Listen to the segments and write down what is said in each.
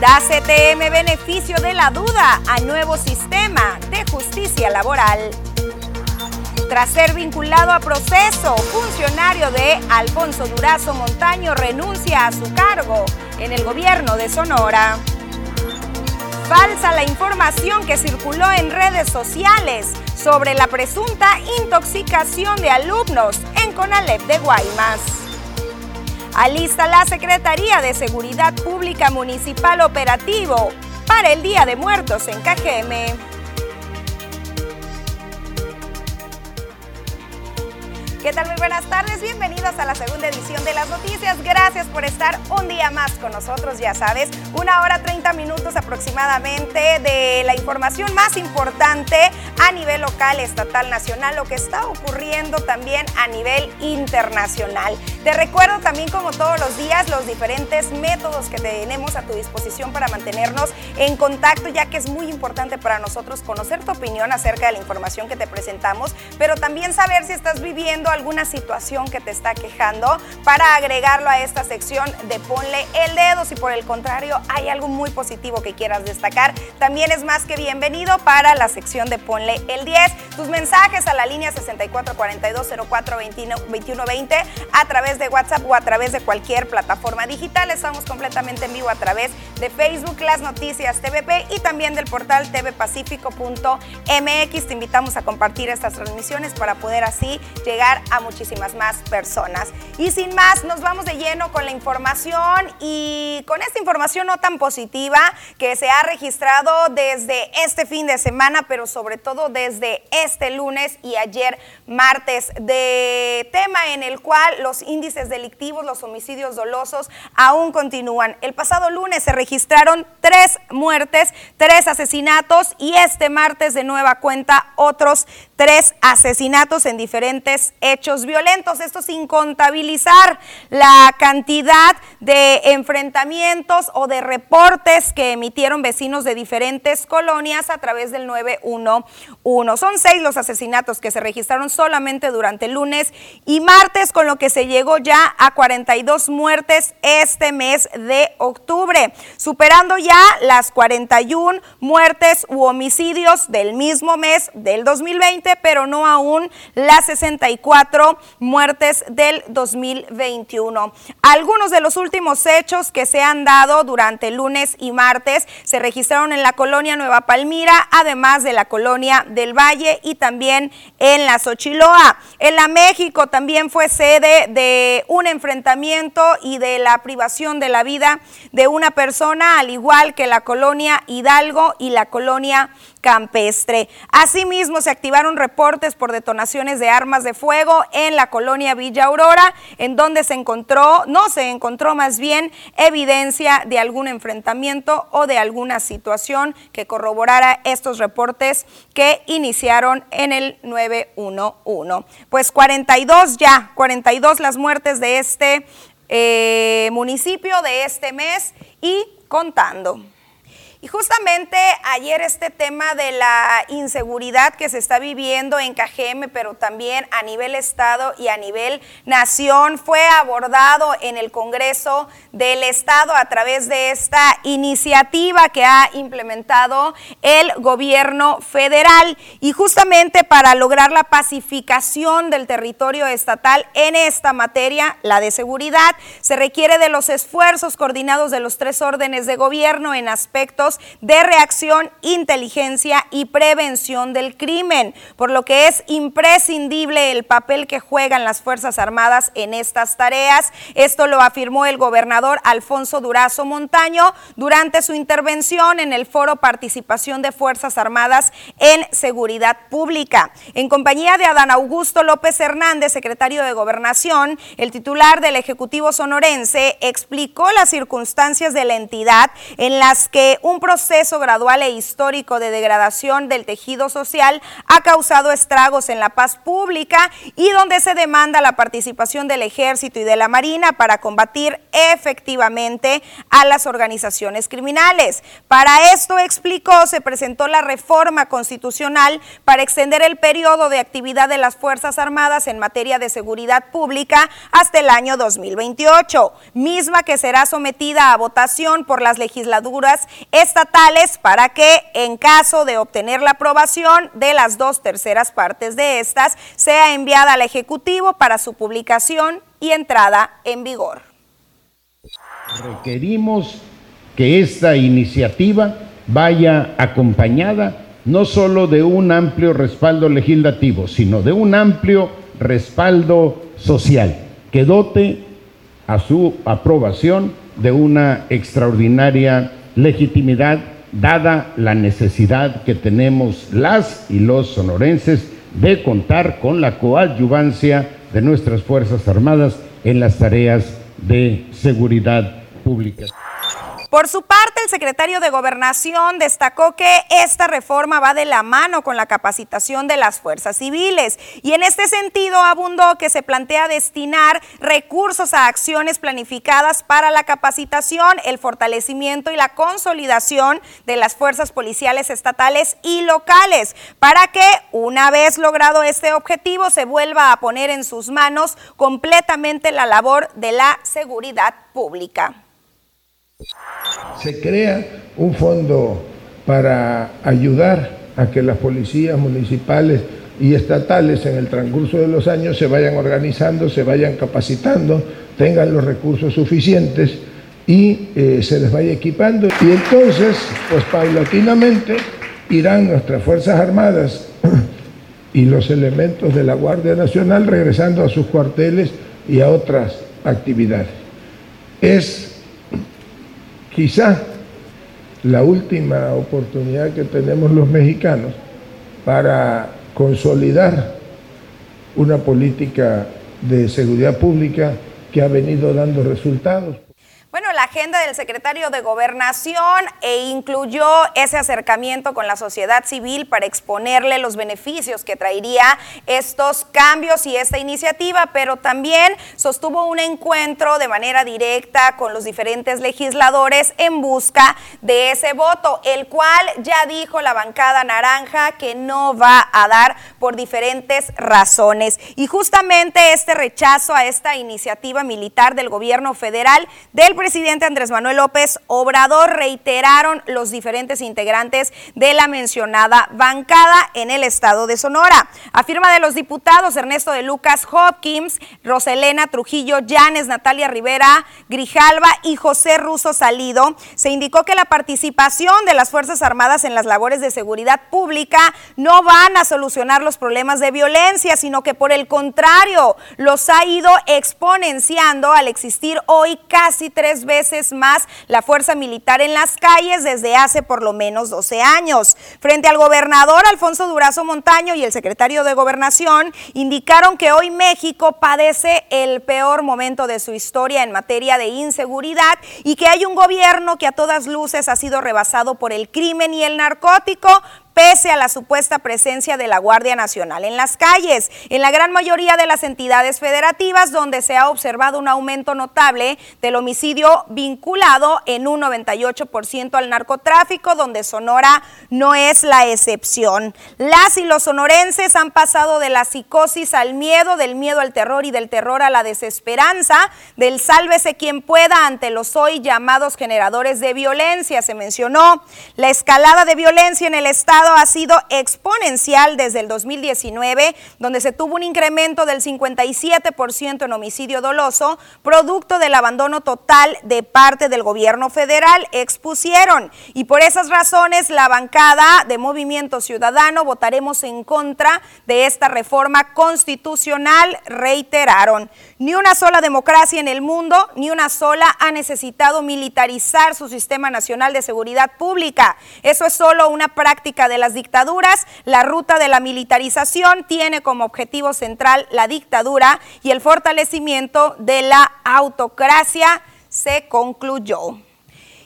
Da CTM beneficio de la duda a nuevo sistema de justicia laboral. Tras ser vinculado a proceso, funcionario de Alfonso Durazo Montaño renuncia a su cargo en el gobierno de Sonora. Falsa la información que circuló en redes sociales sobre la presunta intoxicación de alumnos en Conalep de Guaymas. Alista la Secretaría de Seguridad Pública Municipal Operativo para el Día de Muertos en Cajeme. ¿Qué tal? Muy buenas tardes, bienvenidos a la segunda edición de las noticias. Gracias por estar un día más con nosotros, ya sabes, una hora 30 minutos aproximadamente de la información más importante a nivel local, estatal, nacional, lo que está ocurriendo también a nivel internacional. Te recuerdo también como todos los días los diferentes métodos que tenemos a tu disposición para mantenernos en contacto, ya que es muy importante para nosotros conocer tu opinión acerca de la información que te presentamos, pero también saber si estás viviendo alguna situación que te está quejando para agregarlo a esta sección de ponle el dedo. Si por el contrario hay algo muy positivo que quieras destacar, también es más que bienvenido para la sección de ponle el 10. Tus mensajes a la línea 6442042120 a través de WhatsApp o a través de cualquier plataforma digital. Estamos completamente en vivo a través de Facebook, las noticias TVP y también del portal tvpacífico.mx. Te invitamos a compartir estas transmisiones para poder así llegar a muchísimas más personas. Y sin más, nos vamos de lleno con la información y con esta información no tan positiva que se ha registrado desde este fin de semana, pero sobre todo desde este lunes y ayer martes, de tema en el cual los índices delictivos, los homicidios dolosos aún continúan. El pasado lunes se registraron tres muertes, tres asesinatos y este martes de nueva cuenta otros tres asesinatos en diferentes hechos violentos. Esto sin contabilizar la cantidad de enfrentamientos o de reportes que emitieron vecinos de diferentes colonias a través del 911. Son seis los asesinatos que se registraron solamente durante lunes y martes, con lo que se llegó ya a 42 muertes este mes de octubre, superando ya las 41 muertes u homicidios del mismo mes del 2020 pero no aún las 64 muertes del 2021. Algunos de los últimos hechos que se han dado durante lunes y martes se registraron en la colonia Nueva Palmira, además de la colonia del Valle y también en la Xochiloa. En la México también fue sede de un enfrentamiento y de la privación de la vida de una persona, al igual que la colonia Hidalgo y la colonia campestre. Asimismo, se activaron reportes por detonaciones de armas de fuego en la colonia Villa Aurora, en donde se encontró, no se encontró más bien evidencia de algún enfrentamiento o de alguna situación que corroborara estos reportes que iniciaron en el 911. Pues 42 ya, 42 las muertes de este eh, municipio de este mes y contando. Y justamente ayer este tema de la inseguridad que se está viviendo en Cajeme, pero también a nivel Estado y a nivel nación, fue abordado en el Congreso del Estado a través de esta iniciativa que ha implementado el gobierno federal. Y justamente para lograr la pacificación del territorio estatal en esta materia, la de seguridad, se requiere de los esfuerzos coordinados de los tres órdenes de gobierno en aspectos de reacción, inteligencia y prevención del crimen, por lo que es imprescindible el papel que juegan las Fuerzas Armadas en estas tareas. Esto lo afirmó el gobernador Alfonso Durazo Montaño durante su intervención en el foro Participación de Fuerzas Armadas en Seguridad Pública. En compañía de Adán Augusto López Hernández, secretario de Gobernación, el titular del Ejecutivo sonorense explicó las circunstancias de la entidad en las que un proceso gradual e histórico de degradación del tejido social ha causado estragos en la paz pública y donde se demanda la participación del ejército y de la marina para combatir efectivamente a las organizaciones criminales. Para esto, explicó, se presentó la reforma constitucional para extender el periodo de actividad de las Fuerzas Armadas en materia de seguridad pública hasta el año 2028, misma que será sometida a votación por las legislaturas estatales para que, en caso de obtener la aprobación de las dos terceras partes de estas, sea enviada al Ejecutivo para su publicación y entrada en vigor. Requerimos que esta iniciativa vaya acompañada no solo de un amplio respaldo legislativo, sino de un amplio respaldo social que dote a su aprobación de una extraordinaria legitimidad dada la necesidad que tenemos las y los sonorenses de contar con la coadyuvancia de nuestras Fuerzas Armadas en las tareas de seguridad pública. Por su parte, el secretario de Gobernación destacó que esta reforma va de la mano con la capacitación de las fuerzas civiles y en este sentido abundó que se plantea destinar recursos a acciones planificadas para la capacitación, el fortalecimiento y la consolidación de las fuerzas policiales estatales y locales para que una vez logrado este objetivo se vuelva a poner en sus manos completamente la labor de la seguridad pública. Se crea un fondo para ayudar a que las policías municipales y estatales en el transcurso de los años se vayan organizando, se vayan capacitando, tengan los recursos suficientes y eh, se les vaya equipando. Y entonces, pues paulatinamente irán nuestras Fuerzas Armadas y los elementos de la Guardia Nacional regresando a sus cuarteles y a otras actividades. Es quizá la última oportunidad que tenemos los mexicanos para consolidar una política de seguridad pública que ha venido dando resultados. Bueno, la agenda del secretario de Gobernación e incluyó ese acercamiento con la sociedad civil para exponerle los beneficios que traería estos cambios y esta iniciativa, pero también sostuvo un encuentro de manera directa con los diferentes legisladores en busca de ese voto, el cual ya dijo la bancada naranja que no va a dar por diferentes razones. Y justamente este rechazo a esta iniciativa militar del gobierno federal del presidente Andrés Manuel López Obrador reiteraron los diferentes integrantes de la mencionada bancada en el estado de Sonora. A firma de los diputados Ernesto de Lucas Hopkins, Roselena Trujillo Llanes, Natalia Rivera Grijalva y José Russo Salido, se indicó que la participación de las Fuerzas Armadas en las labores de seguridad pública no van a solucionar los problemas de violencia, sino que por el contrario, los ha ido exponenciando al existir hoy casi tres veces más la fuerza militar en las calles desde hace por lo menos 12 años. Frente al gobernador Alfonso Durazo Montaño y el secretario de Gobernación indicaron que hoy México padece el peor momento de su historia en materia de inseguridad y que hay un gobierno que a todas luces ha sido rebasado por el crimen y el narcótico, pese a la supuesta presencia de la Guardia Nacional en las calles. En la gran mayoría de las entidades federativas donde se ha observado un aumento notable del homicidio vinculado en un 98% al narcotráfico, donde Sonora no es la excepción. Las y los sonorenses han pasado de la psicosis al miedo, del miedo al terror y del terror a la desesperanza, del sálvese quien pueda ante los hoy llamados generadores de violencia, se mencionó. La escalada de violencia en el Estado ha sido exponencial desde el 2019, donde se tuvo un incremento del 57% en homicidio doloso, producto del abandono total de parte del gobierno federal, expusieron. Y por esas razones, la bancada de Movimiento Ciudadano votaremos en contra de esta reforma constitucional, reiteraron. Ni una sola democracia en el mundo, ni una sola ha necesitado militarizar su sistema nacional de seguridad pública. Eso es solo una práctica de las dictaduras, la ruta de la militarización tiene como objetivo central la dictadura y el fortalecimiento de la autocracia se concluyó.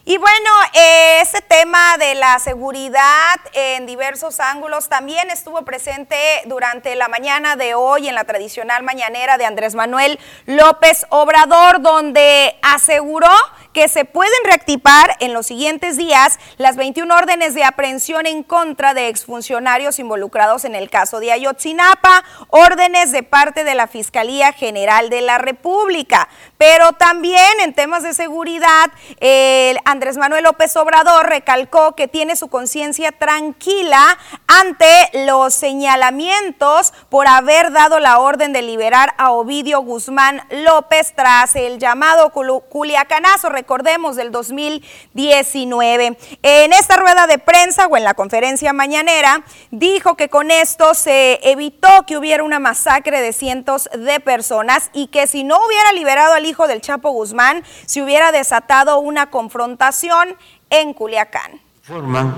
Y bueno, eh, ese tema de la seguridad en diversos ángulos también estuvo presente durante la mañana de hoy en la tradicional mañanera de Andrés Manuel López Obrador, donde aseguró que se pueden reactivar en los siguientes días las 21 órdenes de aprehensión en contra de exfuncionarios involucrados en el caso de Ayotzinapa, órdenes de parte de la Fiscalía General de la República. Pero también en temas de seguridad, el Andrés Manuel López Obrador recalcó que tiene su conciencia tranquila ante los señalamientos por haber dado la orden de liberar a Ovidio Guzmán López tras el llamado Culiacanazo recordemos, del 2019. En esta rueda de prensa o en la conferencia mañanera, dijo que con esto se evitó que hubiera una masacre de cientos de personas y que si no hubiera liberado al hijo del Chapo Guzmán, se hubiera desatado una confrontación en Culiacán. Forman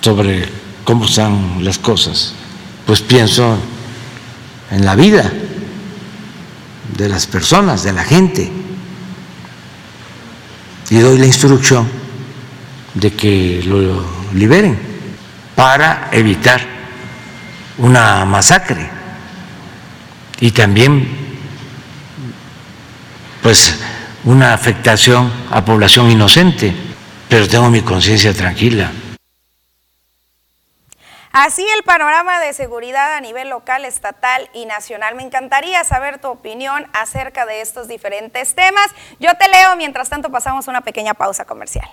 sobre cómo están las cosas, pues pienso en la vida de las personas, de la gente. Y doy la instrucción de que lo liberen para evitar una masacre y también pues una afectación a población inocente, pero tengo mi conciencia tranquila. Así el panorama de seguridad a nivel local, estatal y nacional. Me encantaría saber tu opinión acerca de estos diferentes temas. Yo te leo, mientras tanto pasamos una pequeña pausa comercial.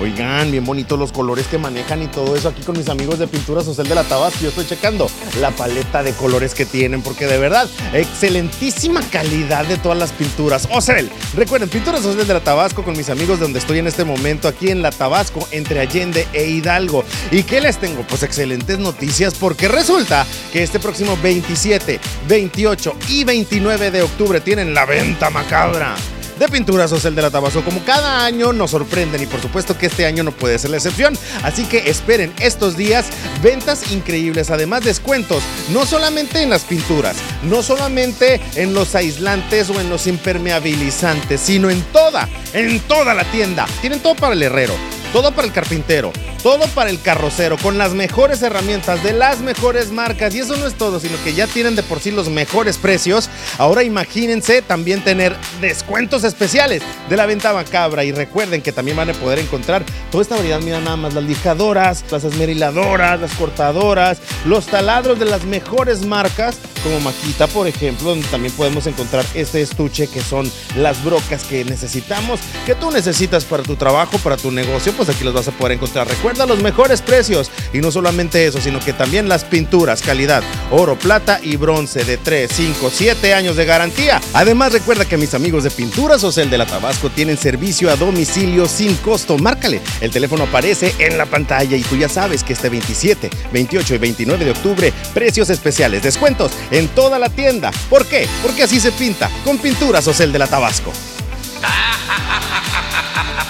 Oigan, bien bonitos los colores que manejan y todo eso aquí con mis amigos de Pintura Social de la Tabasco. Yo estoy checando la paleta de colores que tienen porque de verdad, excelentísima calidad de todas las pinturas. Ocel, recuerden, Pintura Social de la Tabasco con mis amigos de donde estoy en este momento, aquí en la Tabasco, entre Allende e Hidalgo. ¿Y qué les tengo? Pues excelentes noticias porque resulta que este próximo 27, 28 y 29 de octubre tienen la venta macabra de Pinturas Social de la Tabasco. Como cada año nos sorprenden y por supuesto que este año no puede ser la excepción. Así que esperen estos días ventas increíbles, además descuentos, no solamente en las pinturas, no solamente en los aislantes o en los impermeabilizantes, sino en toda, en toda la tienda. Tienen todo para el herrero, todo para el carpintero todo para el carrocero, con las mejores herramientas de las mejores marcas. Y eso no es todo, sino que ya tienen de por sí los mejores precios. Ahora imagínense también tener descuentos especiales de la venta macabra. Y recuerden que también van a poder encontrar toda esta variedad. Mira nada más las lijadoras, las esmeriladoras, las cortadoras, los taladros de las mejores marcas, como Maquita, por ejemplo, donde también podemos encontrar este estuche que son las brocas que necesitamos, que tú necesitas para tu trabajo, para tu negocio. Pues aquí los vas a poder encontrar. Recuerda los mejores precios y no solamente eso, sino que también las pinturas, calidad, oro, plata y bronce de 3, 5, 7 años de garantía. Además recuerda que mis amigos de Pinturas Ocel de la Tabasco tienen servicio a domicilio sin costo. Márcale, el teléfono aparece en la pantalla y tú ya sabes que este 27, 28 y 29 de octubre, precios especiales, descuentos en toda la tienda. ¿Por qué? Porque así se pinta con Pinturas Ocel de la Tabasco.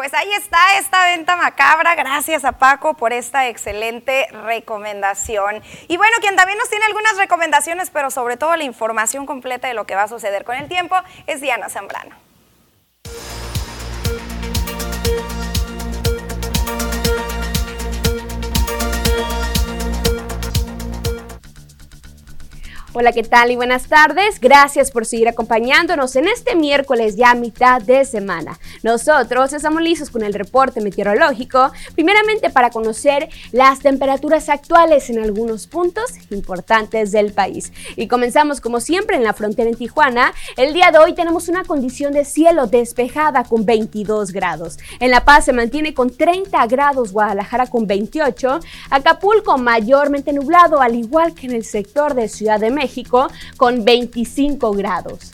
Pues ahí está esta venta macabra. Gracias a Paco por esta excelente recomendación. Y bueno, quien también nos tiene algunas recomendaciones, pero sobre todo la información completa de lo que va a suceder con el tiempo, es Diana Zambrano. Hola, ¿qué tal y buenas tardes? Gracias por seguir acompañándonos en este miércoles ya mitad de semana. Nosotros estamos listos con el reporte meteorológico, primeramente para conocer las temperaturas actuales en algunos puntos importantes del país. Y comenzamos como siempre en la frontera en Tijuana. El día de hoy tenemos una condición de cielo despejada con 22 grados. En La Paz se mantiene con 30 grados, Guadalajara con 28, Acapulco mayormente nublado, al igual que en el sector de Ciudad de México México con 25 grados.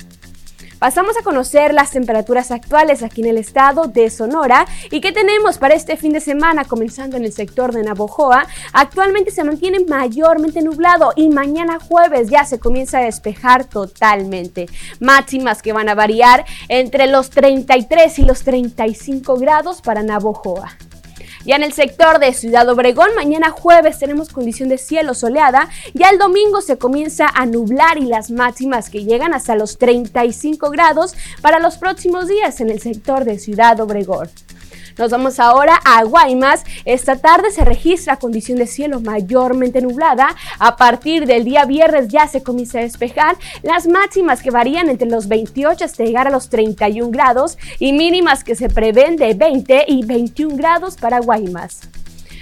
Pasamos a conocer las temperaturas actuales aquí en el estado de Sonora y qué tenemos para este fin de semana, comenzando en el sector de Navojoa. Actualmente se mantiene mayormente nublado y mañana jueves ya se comienza a despejar totalmente. Máximas que van a variar entre los 33 y los 35 grados para Navojoa. Ya en el sector de Ciudad Obregón, mañana jueves tenemos condición de cielo soleada. Ya el domingo se comienza a nublar y las máximas que llegan hasta los 35 grados para los próximos días en el sector de Ciudad Obregón. Nos vamos ahora a Guaymas. Esta tarde se registra condición de cielo mayormente nublada. A partir del día viernes ya se comienza a despejar. Las máximas que varían entre los 28 hasta llegar a los 31 grados y mínimas que se prevén de 20 y 21 grados para Guaymas.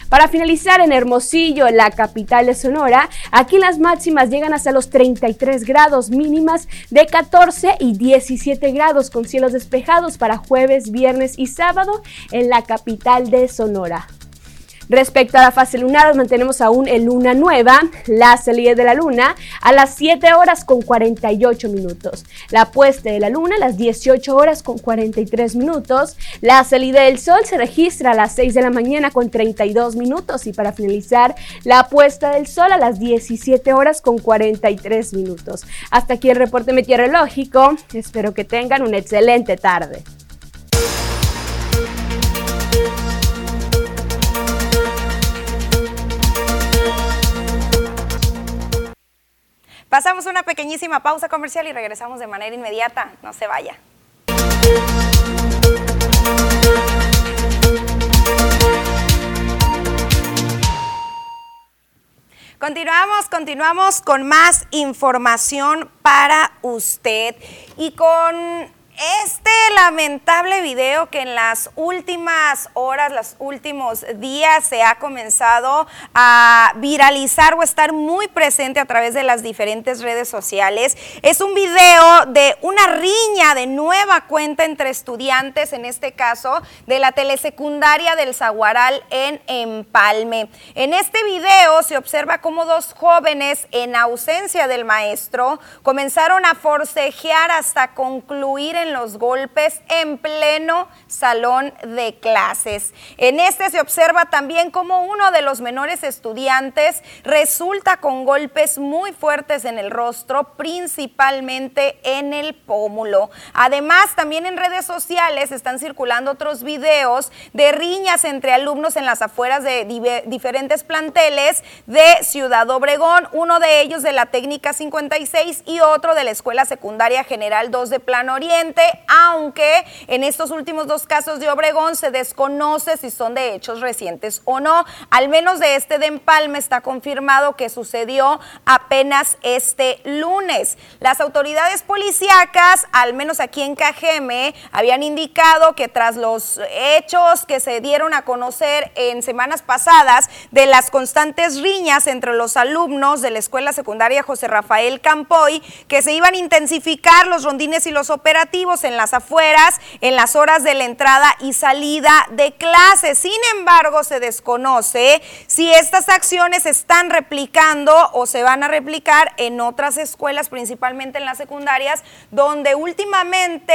Para finalizar en Hermosillo, la capital de Sonora, aquí las máximas llegan hasta los 33 grados mínimas de 14 y 17 grados con cielos despejados para jueves, viernes y sábado en la capital de Sonora. Respecto a la fase lunar, mantenemos aún en luna nueva, la salida de la luna a las 7 horas con 48 minutos, la puesta de la luna a las 18 horas con 43 minutos, la salida del sol se registra a las 6 de la mañana con 32 minutos y para finalizar, la puesta del sol a las 17 horas con 43 minutos. Hasta aquí el reporte meteorológico, espero que tengan una excelente tarde. Pasamos una pequeñísima pausa comercial y regresamos de manera inmediata. No se vaya. Continuamos, continuamos con más información para usted y con este lamentable video que en las últimas horas, los últimos días se ha comenzado a viralizar o estar muy presente a través de las diferentes redes sociales, es un video de una riña de nueva cuenta entre estudiantes, en este caso de la telesecundaria del Zaguaral en Empalme. En este video se observa cómo dos jóvenes en ausencia del maestro comenzaron a forcejear hasta concluir en los golpes en pleno salón de clases. En este se observa también como uno de los menores estudiantes resulta con golpes muy fuertes en el rostro, principalmente en el pómulo. Además, también en redes sociales están circulando otros videos de riñas entre alumnos en las afueras de diferentes planteles de Ciudad Obregón, uno de ellos de la técnica 56 y otro de la Escuela Secundaria General 2 de Plan Oriente aunque en estos últimos dos casos de Obregón se desconoce si son de hechos recientes o no. Al menos de este de Empalme está confirmado que sucedió apenas este lunes. Las autoridades policíacas, al menos aquí en Cajeme, habían indicado que tras los hechos que se dieron a conocer en semanas pasadas de las constantes riñas entre los alumnos de la escuela secundaria José Rafael Campoy, que se iban a intensificar los rondines y los operativos, en las afueras en las horas de la entrada y salida de clase. Sin embargo, se desconoce si estas acciones se están replicando o se van a replicar en otras escuelas, principalmente en las secundarias, donde últimamente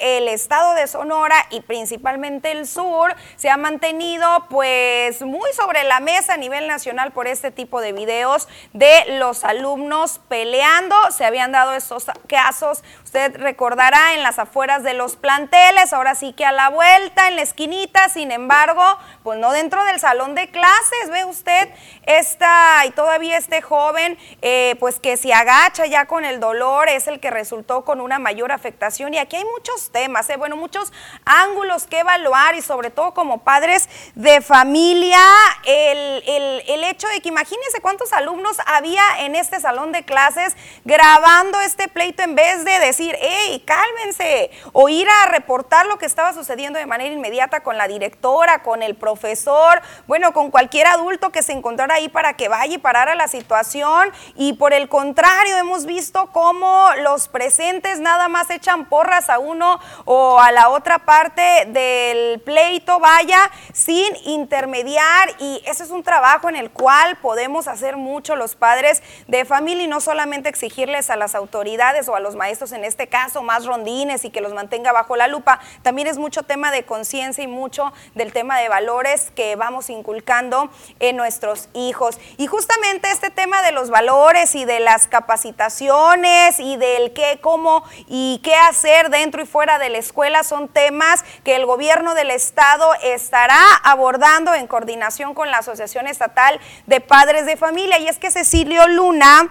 el estado de Sonora y principalmente el sur se ha mantenido pues muy sobre la mesa a nivel nacional por este tipo de videos de los alumnos peleando. Se habían dado estos casos, usted recordará, en las afueras de los planteles, ahora sí que a la vuelta, en la esquinita, sin embargo, pues no dentro del salón de clases, ve usted, esta y todavía este joven, eh, pues que se agacha ya con el dolor, es el que resultó con una mayor afectación. Y aquí hay muchos temas, eh, bueno, muchos ángulos que evaluar y sobre todo como padres de familia, el, el, el hecho de que imagínense cuántos alumnos había en este salón de clases grabando este pleito en vez de decir, hey, cálmense, o ir a reportar lo que estaba sucediendo de manera inmediata con la directora, con el profesor, bueno, con cualquier adulto que se encontrara ahí para que vaya y parara la situación. Y por el contrario, hemos visto cómo los presentes nada más echan porras a uno o a la otra parte del pleito, vaya, sin intermediar. Y ese es un trabajo en el cual podemos hacer mucho los padres de familia y no solamente exigirles a las autoridades o a los maestros, en este caso, más rondines y que los mantenga bajo la lupa. También es mucho tema de conciencia y mucho del tema de valores que vamos inculcando en nuestros hijos. Y justamente este tema de los valores y de las capacitaciones y del qué, cómo y qué hacer dentro y fuera de la escuela son temas que el gobierno del estado estará abordando en coordinación con la Asociación Estatal de Padres de Familia. Y es que Cecilio Luna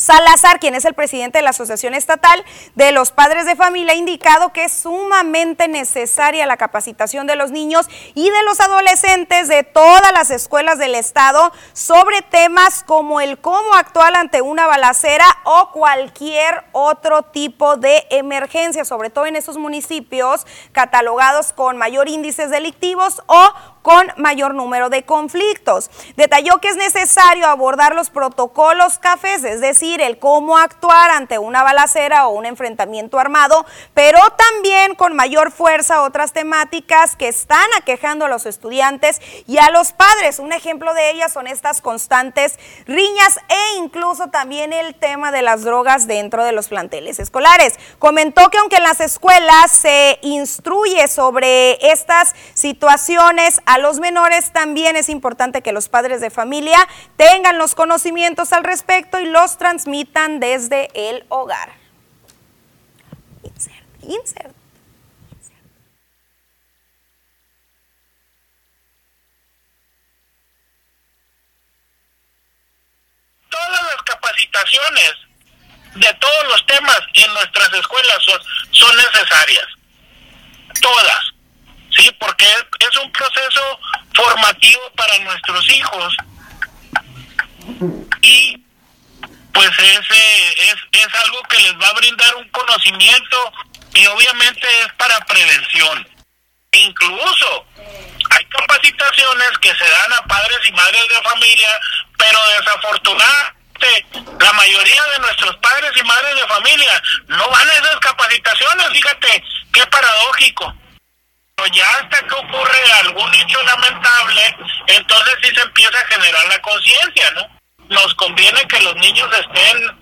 Salazar, quien es el presidente de la Asociación Estatal de los Padres de Familia, ha indicado que es sumamente necesaria la capacitación de los niños y de los adolescentes de todas las escuelas del Estado sobre temas como el cómo actuar ante una balacera o cualquier otro tipo de emergencia, sobre todo en esos municipios catalogados con mayor índices delictivos o con mayor número de conflictos. Detalló que es necesario abordar los protocolos cafés, es decir, el cómo actuar ante una balacera o un enfrentamiento armado, pero también con mayor fuerza otras temáticas que están aquejando a los estudiantes y a los padres. Un ejemplo de ellas son estas constantes riñas e incluso también el tema de las drogas dentro de los planteles escolares. Comentó que aunque en las escuelas se instruye sobre estas situaciones, a los menores también es importante que los padres de familia tengan los conocimientos al respecto y los transmitan desde el hogar. Insert, insert. Todas las capacitaciones de todos los temas en nuestras escuelas son, son necesarias. Todas. Sí, porque es, un proceso formativo para nuestros hijos. Y pues ese es, es algo que les va a brindar un conocimiento y obviamente es para prevención. Incluso hay capacitaciones que se dan a padres y madres de familia, pero desafortunadamente la mayoría de nuestros padres y madres de familia no van a esas capacitaciones, fíjate, qué paradójico ya hasta que ocurre algún hecho lamentable, entonces sí se empieza a generar la conciencia, ¿no? Nos conviene que los niños estén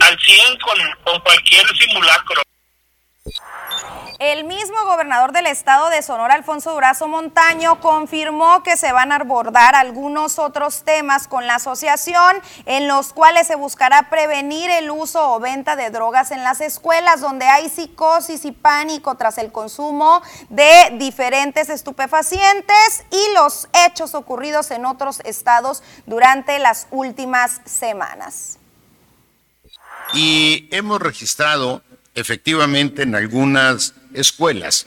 al 100 con, con cualquier simulacro. El mismo gobernador del estado de Sonora, Alfonso Durazo Montaño, confirmó que se van a abordar algunos otros temas con la asociación en los cuales se buscará prevenir el uso o venta de drogas en las escuelas donde hay psicosis y pánico tras el consumo de diferentes estupefacientes y los hechos ocurridos en otros estados durante las últimas semanas. Y hemos registrado efectivamente en algunas escuelas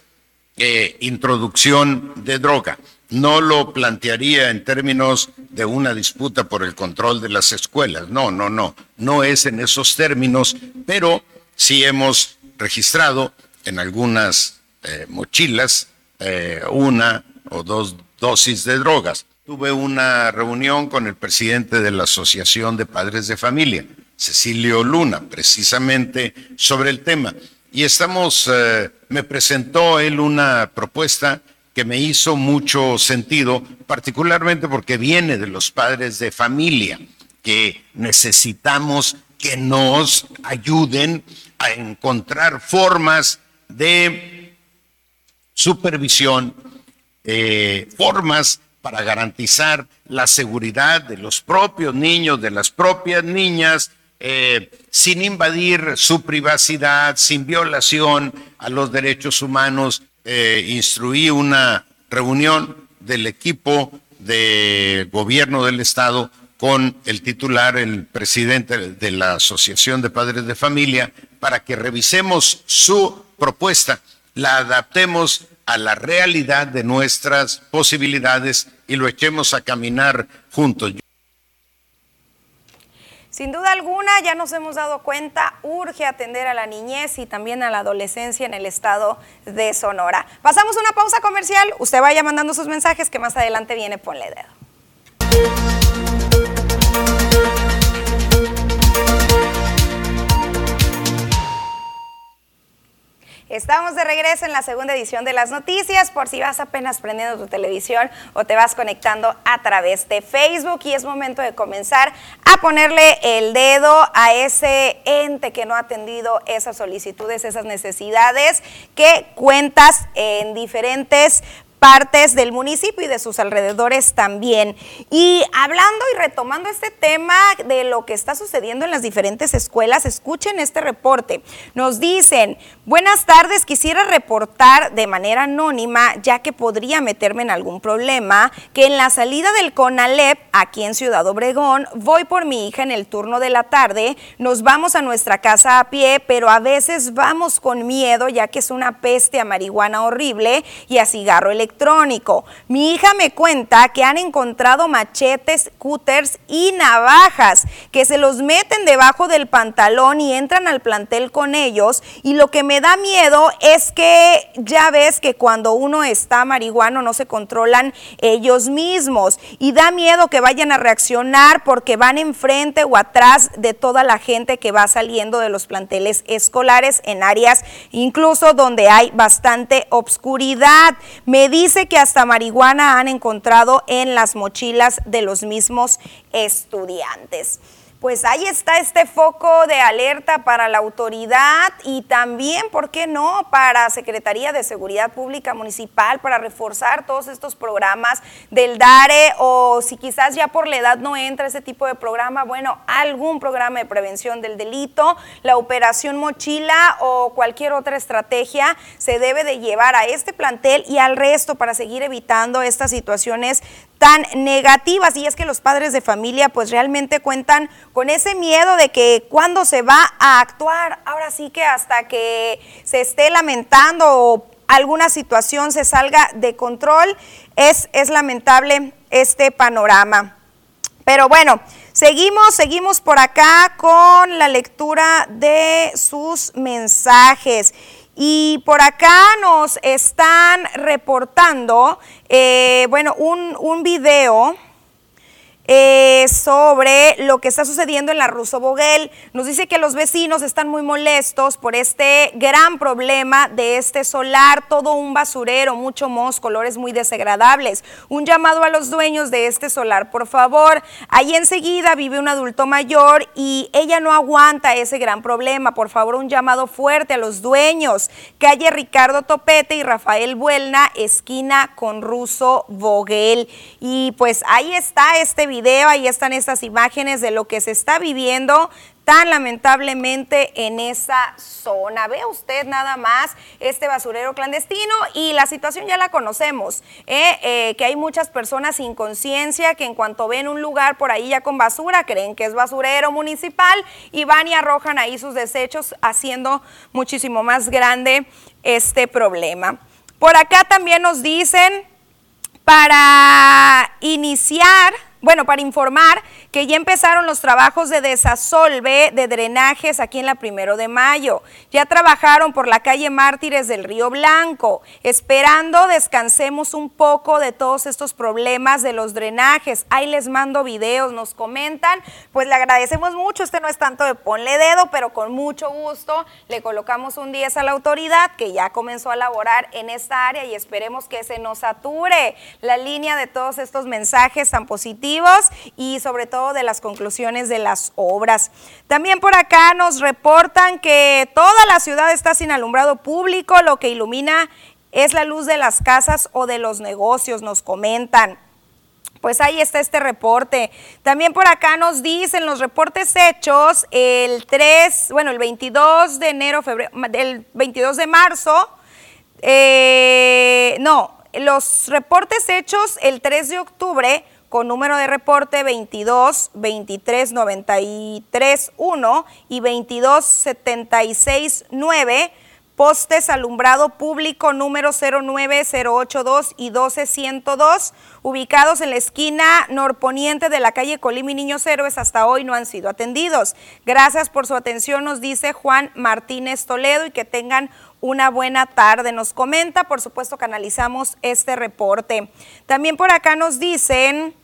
eh, introducción de droga. No lo plantearía en términos de una disputa por el control de las escuelas. No, no, no. No es en esos términos, pero sí hemos registrado en algunas eh, mochilas eh, una o dos dosis de drogas. Tuve una reunión con el presidente de la Asociación de Padres de Familia Cecilio Luna, precisamente sobre el tema. Y estamos, eh, me presentó él una propuesta que me hizo mucho sentido, particularmente porque viene de los padres de familia, que necesitamos que nos ayuden a encontrar formas de supervisión, eh, formas para garantizar la seguridad de los propios niños, de las propias niñas, eh, sin invadir su privacidad, sin violación a los derechos humanos. Eh, instruí una reunión del equipo de gobierno del Estado con el titular, el presidente de la Asociación de Padres de Familia, para que revisemos su propuesta, la adaptemos a la realidad de nuestras posibilidades y lo echemos a caminar juntos. Sin duda alguna, ya nos hemos dado cuenta, urge atender a la niñez y también a la adolescencia en el estado de Sonora. Pasamos una pausa comercial, usted vaya mandando sus mensajes que más adelante viene Ponle Dedo. Estamos de regreso en la segunda edición de las noticias, por si vas apenas prendiendo tu televisión o te vas conectando a través de Facebook y es momento de comenzar a ponerle el dedo a ese ente que no ha atendido esas solicitudes, esas necesidades que cuentas en diferentes partes del municipio y de sus alrededores también. Y hablando y retomando este tema de lo que está sucediendo en las diferentes escuelas, escuchen este reporte. Nos dicen, buenas tardes, quisiera reportar de manera anónima, ya que podría meterme en algún problema, que en la salida del CONALEP, aquí en Ciudad Obregón, voy por mi hija en el turno de la tarde, nos vamos a nuestra casa a pie, pero a veces vamos con miedo, ya que es una peste a marihuana horrible y a cigarro electrónico electrónico. Mi hija me cuenta que han encontrado machetes, cúters y navajas que se los meten debajo del pantalón y entran al plantel con ellos. Y lo que me da miedo es que ya ves que cuando uno está marihuano no se controlan ellos mismos. Y da miedo que vayan a reaccionar porque van enfrente o atrás de toda la gente que va saliendo de los planteles escolares en áreas incluso donde hay bastante obscuridad. Me dice que hasta marihuana han encontrado en las mochilas de los mismos estudiantes pues ahí está este foco de alerta para la autoridad y también, ¿por qué no?, para Secretaría de Seguridad Pública Municipal, para reforzar todos estos programas del DARE o si quizás ya por la edad no entra ese tipo de programa, bueno, algún programa de prevención del delito, la operación mochila o cualquier otra estrategia se debe de llevar a este plantel y al resto para seguir evitando estas situaciones tan negativas y es que los padres de familia pues realmente cuentan con ese miedo de que cuando se va a actuar, ahora sí que hasta que se esté lamentando o alguna situación se salga de control, es, es lamentable este panorama. Pero bueno, seguimos, seguimos por acá con la lectura de sus mensajes. Y por acá nos están reportando, eh, bueno, un, un video eh, sobre lo que está sucediendo en la Ruso Boguel. Nos dice que los vecinos están muy molestos por este gran problema de este solar, todo un basurero, mucho mos, colores muy desagradables. Un llamado a los dueños de este solar, por favor. Ahí enseguida vive un adulto mayor y ella no aguanta ese gran problema. Por favor, un llamado fuerte a los dueños. Calle Ricardo Topete y Rafael Buelna, esquina con Ruso Boguel. Y pues ahí está este video video, ahí están estas imágenes de lo que se está viviendo tan lamentablemente en esa zona. Vea usted nada más este basurero clandestino y la situación ya la conocemos, ¿eh? Eh, que hay muchas personas sin conciencia que en cuanto ven un lugar por ahí ya con basura, creen que es basurero municipal y van y arrojan ahí sus desechos haciendo muchísimo más grande este problema. Por acá también nos dicen para iniciar bueno, para informar que ya empezaron los trabajos de desasolve de drenajes aquí en la Primero de Mayo. Ya trabajaron por la calle Mártires del Río Blanco, esperando descansemos un poco de todos estos problemas de los drenajes. Ahí les mando videos, nos comentan. Pues le agradecemos mucho. Este no es tanto de ponle dedo, pero con mucho gusto le colocamos un 10 a la autoridad que ya comenzó a laborar en esta área y esperemos que se nos sature la línea de todos estos mensajes tan positivos y sobre todo de las conclusiones de las obras. También por acá nos reportan que toda la ciudad está sin alumbrado público, lo que ilumina es la luz de las casas o de los negocios, nos comentan. Pues ahí está este reporte. También por acá nos dicen los reportes hechos el 3, bueno, el 22 de enero, febrero, el 22 de marzo, eh, no, los reportes hechos el 3 de octubre con número de reporte 22 23 93 1 y 22 76 9 postes alumbrado público número 09082 y 12102, ubicados en la esquina norponiente de la calle Colima y Niños Héroes, hasta hoy no han sido atendidos. Gracias por su atención, nos dice Juan Martínez Toledo, y que tengan una buena tarde. Nos comenta, por supuesto, que analizamos este reporte. También por acá nos dicen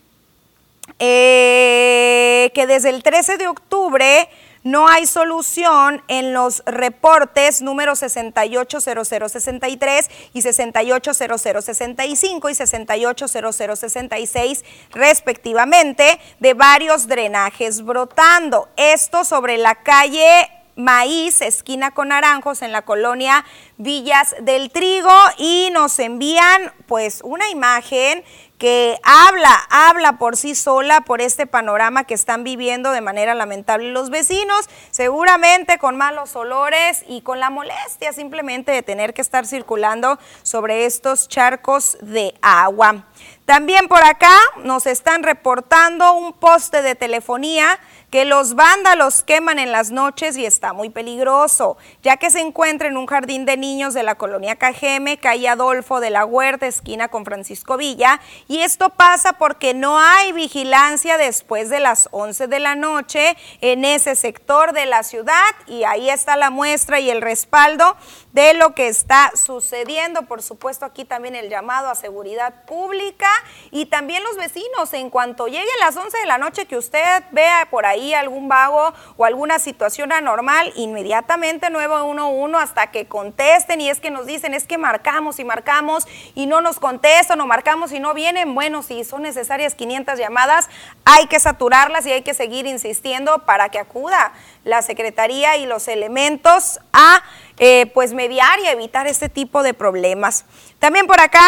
eh, que desde el 13 de octubre no hay solución en los reportes número 680063 y 680065 y 680066 respectivamente de varios drenajes brotando. Esto sobre la calle Maíz, esquina con Naranjos, en la colonia Villas del Trigo, y nos envían pues una imagen que habla, habla por sí sola por este panorama que están viviendo de manera lamentable los vecinos, seguramente con malos olores y con la molestia simplemente de tener que estar circulando sobre estos charcos de agua. También por acá nos están reportando un poste de telefonía que los vándalos queman en las noches y está muy peligroso, ya que se encuentra en un jardín de niños de la colonia Cajeme, calle Adolfo de la Huerta, esquina con Francisco Villa, y esto pasa porque no hay vigilancia después de las 11 de la noche en ese sector de la ciudad y ahí está la muestra y el respaldo de lo que está sucediendo. Por supuesto, aquí también el llamado a seguridad pública y también los vecinos. En cuanto lleguen las 11 de la noche que usted vea por ahí algún vago o alguna situación anormal, inmediatamente 911 hasta que contesten y es que nos dicen, es que marcamos y marcamos y no nos contestan o marcamos y no vienen. Bueno, si son necesarias 500 llamadas, hay que saturarlas y hay que seguir insistiendo para que acuda la Secretaría y los elementos a eh, pues mediar y evitar este tipo de problemas. También por acá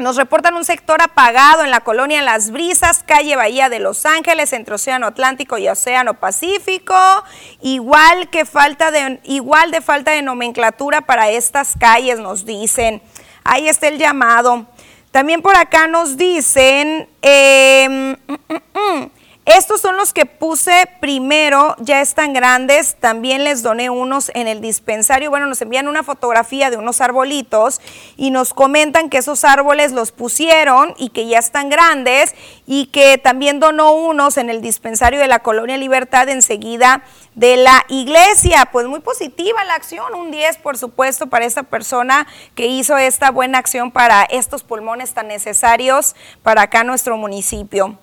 nos reportan un sector apagado en la colonia Las Brisas, calle Bahía de Los Ángeles, entre Océano Atlántico y Océano Pacífico, igual que falta de igual de falta de nomenclatura para estas calles nos dicen. Ahí está el llamado. También por acá nos dicen em, mm, mm, mm, estos son los que puse primero, ya están grandes, también les doné unos en el dispensario. Bueno, nos envían una fotografía de unos arbolitos y nos comentan que esos árboles los pusieron y que ya están grandes y que también donó unos en el dispensario de la Colonia Libertad enseguida de la iglesia. Pues muy positiva la acción, un 10 por supuesto para esta persona que hizo esta buena acción para estos pulmones tan necesarios para acá nuestro municipio.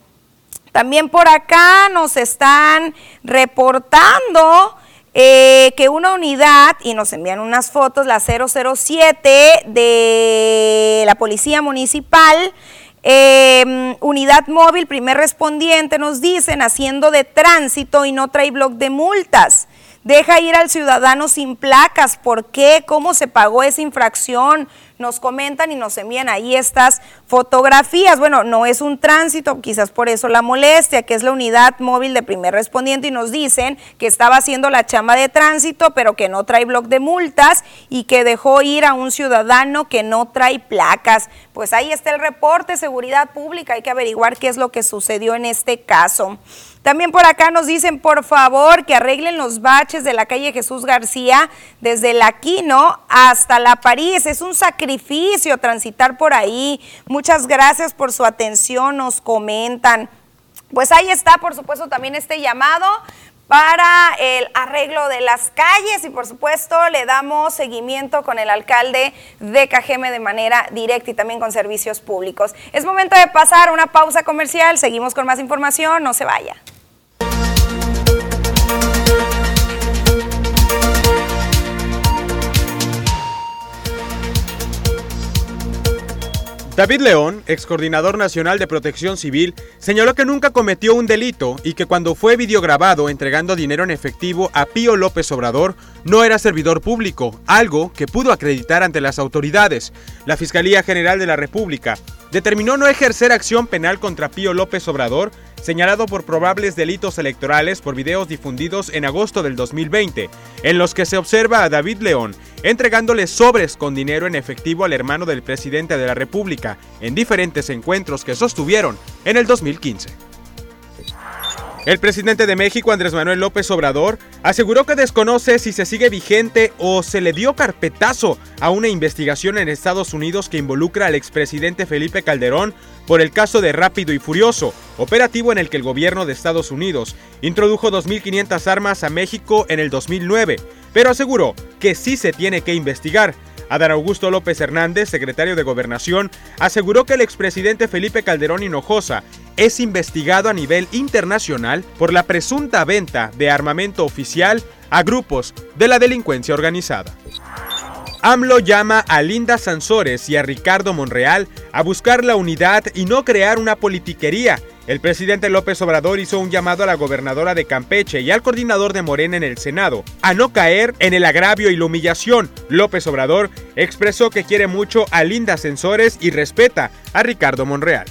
También por acá nos están reportando eh, que una unidad, y nos envían unas fotos, la 007 de la Policía Municipal, em, unidad móvil, primer respondiente, nos dicen, haciendo de tránsito y no trae blog de multas. Deja ir al ciudadano sin placas. ¿Por qué? ¿Cómo se pagó esa infracción? Nos comentan y nos envían ahí estas fotografías. Bueno, no es un tránsito, quizás por eso la molestia, que es la unidad móvil de primer respondiente y nos dicen que estaba haciendo la chamba de tránsito, pero que no trae bloc de multas y que dejó ir a un ciudadano que no trae placas. Pues ahí está el reporte, seguridad pública, hay que averiguar qué es lo que sucedió en este caso. También por acá nos dicen, por favor, que arreglen los baches de la calle Jesús García desde la Quino hasta la París. Es un sacrificio transitar por ahí. Muchas gracias por su atención, nos comentan. Pues ahí está, por supuesto, también este llamado para el arreglo de las calles y por supuesto le damos seguimiento con el alcalde de Cajeme de manera directa y también con servicios públicos. Es momento de pasar una pausa comercial, seguimos con más información, no se vaya. David León, ex coordinador nacional de protección civil, señaló que nunca cometió un delito y que cuando fue videograbado entregando dinero en efectivo a Pío López Obrador, no era servidor público, algo que pudo acreditar ante las autoridades. La Fiscalía General de la República determinó no ejercer acción penal contra Pío López Obrador señalado por probables delitos electorales por videos difundidos en agosto del 2020, en los que se observa a David León entregándole sobres con dinero en efectivo al hermano del presidente de la República en diferentes encuentros que sostuvieron en el 2015. El presidente de México, Andrés Manuel López Obrador, aseguró que desconoce si se sigue vigente o se le dio carpetazo a una investigación en Estados Unidos que involucra al expresidente Felipe Calderón por el caso de Rápido y Furioso, operativo en el que el gobierno de Estados Unidos introdujo 2.500 armas a México en el 2009, pero aseguró que sí se tiene que investigar Adán Augusto López Hernández, secretario de Gobernación, aseguró que el expresidente Felipe Calderón Hinojosa es investigado a nivel internacional por la presunta venta de armamento oficial a grupos de la delincuencia organizada. AMLO llama a Linda Sansores y a Ricardo Monreal a buscar la unidad y no crear una politiquería el presidente López Obrador hizo un llamado a la gobernadora de Campeche y al coordinador de Morena en el Senado a no caer en el agravio y la humillación. López Obrador expresó que quiere mucho a Linda Sensores y respeta a Ricardo Monreal.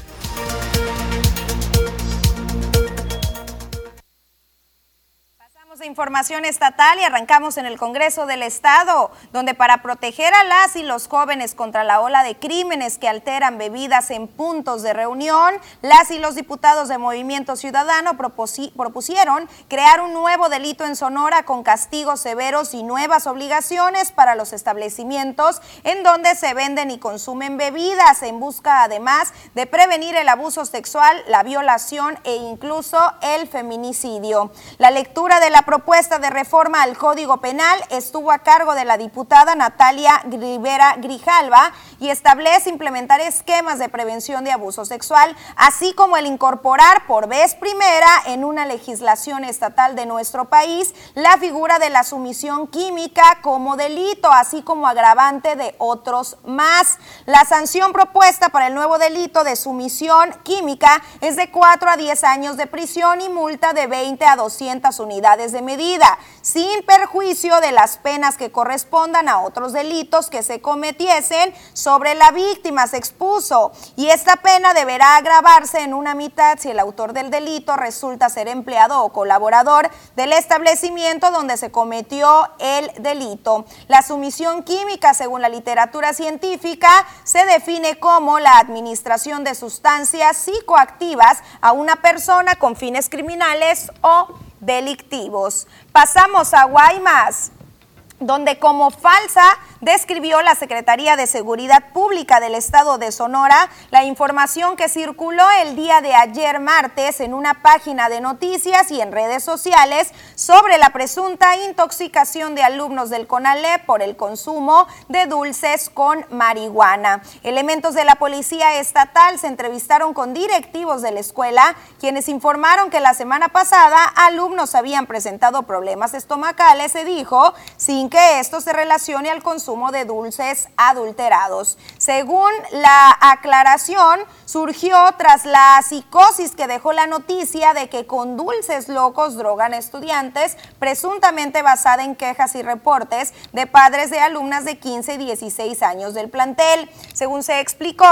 Información estatal y arrancamos en el Congreso del Estado, donde para proteger a las y los jóvenes contra la ola de crímenes que alteran bebidas en puntos de reunión, las y los diputados de Movimiento Ciudadano propusieron crear un nuevo delito en Sonora con castigos severos y nuevas obligaciones para los establecimientos en donde se venden y consumen bebidas, en busca además de prevenir el abuso sexual, la violación e incluso el feminicidio. La lectura de la propuesta de reforma al Código Penal estuvo a cargo de la diputada Natalia Rivera Grijalva y establece implementar esquemas de prevención de abuso sexual, así como el incorporar por vez primera en una legislación estatal de nuestro país la figura de la sumisión química como delito, así como agravante de otros más. La sanción propuesta para el nuevo delito de sumisión química es de 4 a 10 años de prisión y multa de 20 a 200 unidades de medida, sin perjuicio de las penas que correspondan a otros delitos que se cometiesen sobre la víctima, se expuso. Y esta pena deberá agravarse en una mitad si el autor del delito resulta ser empleado o colaborador del establecimiento donde se cometió el delito. La sumisión química, según la literatura científica, se define como la administración de sustancias psicoactivas a una persona con fines criminales o delictivos. Pasamos a Guaymas donde como falsa describió la Secretaría de Seguridad Pública del Estado de Sonora la información que circuló el día de ayer martes en una página de noticias y en redes sociales sobre la presunta intoxicación de alumnos del CONALE por el consumo de dulces con marihuana. Elementos de la Policía Estatal se entrevistaron con directivos de la escuela, quienes informaron que la semana pasada alumnos habían presentado problemas estomacales, se dijo, sin que esto se relacione al consumo de dulces adulterados. Según la aclaración, surgió tras la psicosis que dejó la noticia de que con dulces locos drogan estudiantes, presuntamente basada en quejas y reportes de padres de alumnas de 15 y 16 años del plantel. Según se explicó,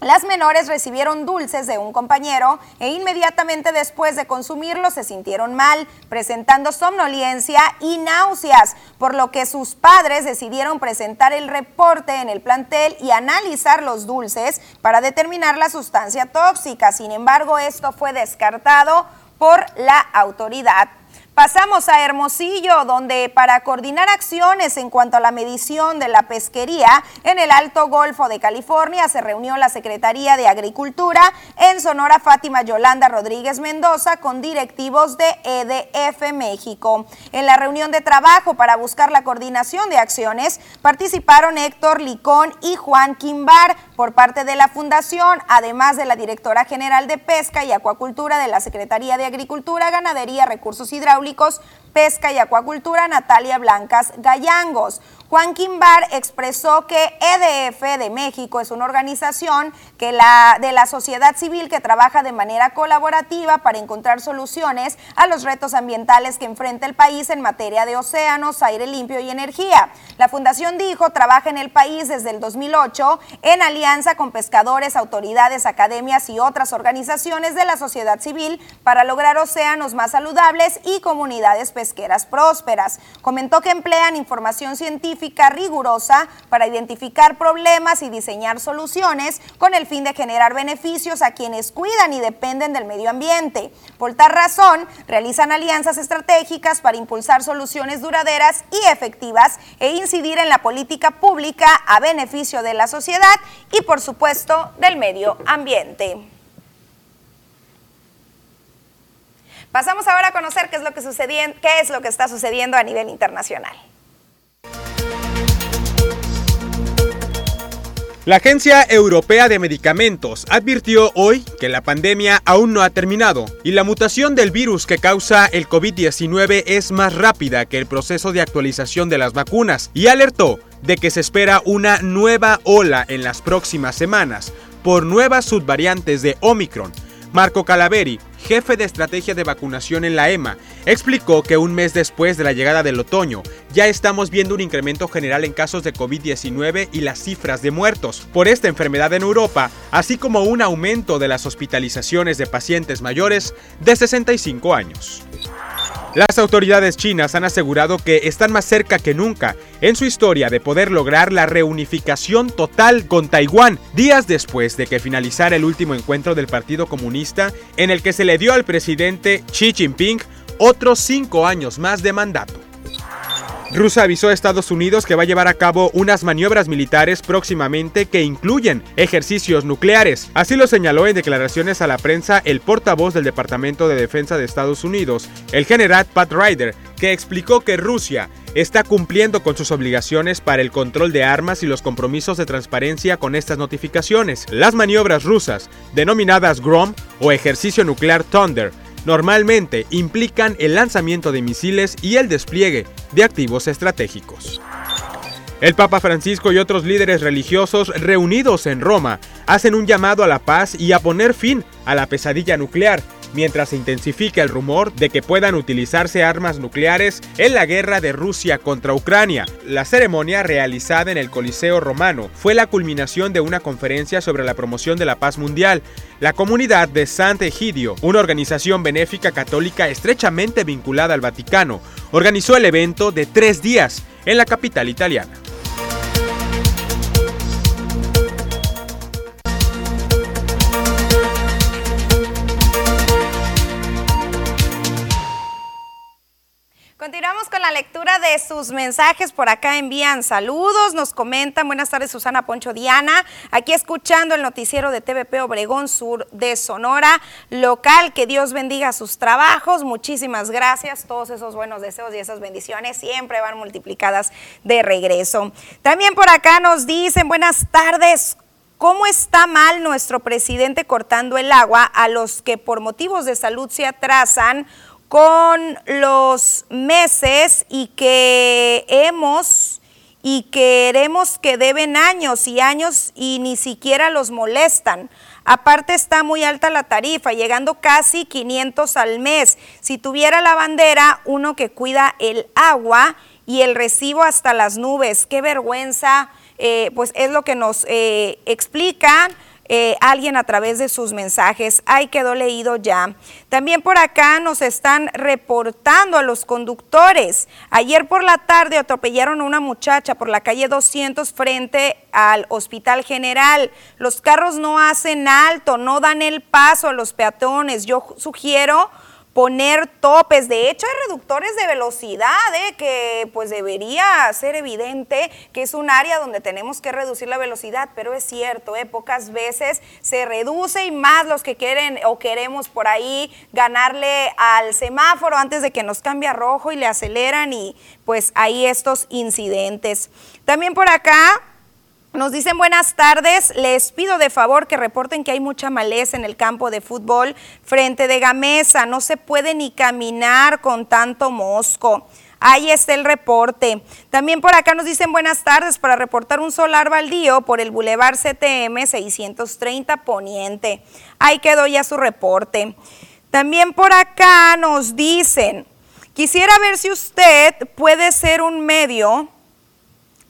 las menores recibieron dulces de un compañero e inmediatamente después de consumirlos se sintieron mal, presentando somnolencia y náuseas, por lo que sus padres decidieron presentar el reporte en el plantel y analizar los dulces para determinar la sustancia tóxica. Sin embargo, esto fue descartado por la autoridad. Pasamos a Hermosillo, donde para coordinar acciones en cuanto a la medición de la pesquería en el Alto Golfo de California se reunió la Secretaría de Agricultura en Sonora Fátima Yolanda Rodríguez Mendoza con directivos de EDF México. En la reunión de trabajo para buscar la coordinación de acciones participaron Héctor Licón y Juan Quimbar por parte de la Fundación, además de la directora general de Pesca y Acuacultura de la Secretaría de Agricultura, Ganadería, Recursos Hidráulicos Pesca y Acuacultura, Natalia Blancas Gallangos. Juan Quimbar expresó que EDF de México es una organización que la, de la sociedad civil que trabaja de manera colaborativa para encontrar soluciones a los retos ambientales que enfrenta el país en materia de océanos, aire limpio y energía. La fundación dijo trabaja en el país desde el 2008 en alianza con pescadores, autoridades, academias y otras organizaciones de la sociedad civil para lograr océanos más saludables y comunidades pesqueras prósperas. Comentó que emplean información científica rigurosa para identificar problemas y diseñar soluciones con el fin de generar beneficios a quienes cuidan y dependen del medio ambiente. Por tal razón, realizan alianzas estratégicas para impulsar soluciones duraderas y efectivas e incidir en la política pública a beneficio de la sociedad y, por supuesto, del medio ambiente. Pasamos ahora a conocer qué es lo que, qué es lo que está sucediendo a nivel internacional. La Agencia Europea de Medicamentos advirtió hoy que la pandemia aún no ha terminado y la mutación del virus que causa el COVID-19 es más rápida que el proceso de actualización de las vacunas y alertó de que se espera una nueva ola en las próximas semanas por nuevas subvariantes de Omicron. Marco Calaveri, jefe de estrategia de vacunación en la EMA, explicó que un mes después de la llegada del otoño ya estamos viendo un incremento general en casos de COVID-19 y las cifras de muertos por esta enfermedad en Europa, así como un aumento de las hospitalizaciones de pacientes mayores de 65 años. Las autoridades chinas han asegurado que están más cerca que nunca en su historia de poder lograr la reunificación total con Taiwán, días después de que finalizara el último encuentro del Partido Comunista en el que se le dio al presidente Xi Jinping otros cinco años más de mandato. Rusia avisó a Estados Unidos que va a llevar a cabo unas maniobras militares próximamente que incluyen ejercicios nucleares. Así lo señaló en declaraciones a la prensa el portavoz del Departamento de Defensa de Estados Unidos, el general Pat Ryder, que explicó que Rusia está cumpliendo con sus obligaciones para el control de armas y los compromisos de transparencia con estas notificaciones. Las maniobras rusas, denominadas GROM o ejercicio nuclear Thunder, normalmente implican el lanzamiento de misiles y el despliegue de activos estratégicos. El Papa Francisco y otros líderes religiosos reunidos en Roma hacen un llamado a la paz y a poner fin a la pesadilla nuclear mientras se intensifica el rumor de que puedan utilizarse armas nucleares en la guerra de Rusia contra Ucrania. La ceremonia realizada en el Coliseo Romano fue la culminación de una conferencia sobre la promoción de la paz mundial. La comunidad de Sant'Egidio, una organización benéfica católica estrechamente vinculada al Vaticano, organizó el evento de tres días en la capital italiana. Continuamos con la lectura de sus mensajes. Por acá envían saludos, nos comentan. Buenas tardes, Susana Poncho Diana. Aquí escuchando el noticiero de TVP Obregón Sur de Sonora, local. Que Dios bendiga sus trabajos. Muchísimas gracias. Todos esos buenos deseos y esas bendiciones siempre van multiplicadas de regreso. También por acá nos dicen, buenas tardes. ¿Cómo está mal nuestro presidente cortando el agua a los que por motivos de salud se atrasan? Con los meses y que hemos y queremos que deben años y años y ni siquiera los molestan. Aparte está muy alta la tarifa, llegando casi 500 al mes. Si tuviera la bandera, uno que cuida el agua y el recibo hasta las nubes. Qué vergüenza, eh, pues es lo que nos eh, explican eh, alguien a través de sus mensajes. Ahí quedó leído ya. También por acá nos están reportando a los conductores. Ayer por la tarde atropellaron a una muchacha por la calle 200 frente al Hospital General. Los carros no hacen alto, no dan el paso a los peatones. Yo sugiero poner topes. De hecho, hay reductores de velocidad, ¿eh? que pues debería ser evidente que es un área donde tenemos que reducir la velocidad, pero es cierto, ¿eh? pocas veces se reduce y más los que quieren o queremos por ahí ganarle al semáforo antes de que nos cambie a rojo y le aceleran y pues hay estos incidentes. También por acá nos dicen buenas tardes, les pido de favor que reporten que hay mucha maleza en el campo de fútbol frente de Gamesa, no se puede ni caminar con tanto mosco. Ahí está el reporte. También por acá nos dicen buenas tardes para reportar un solar baldío por el Boulevard CTM 630 Poniente. Ahí quedó ya su reporte. También por acá nos dicen, quisiera ver si usted puede ser un medio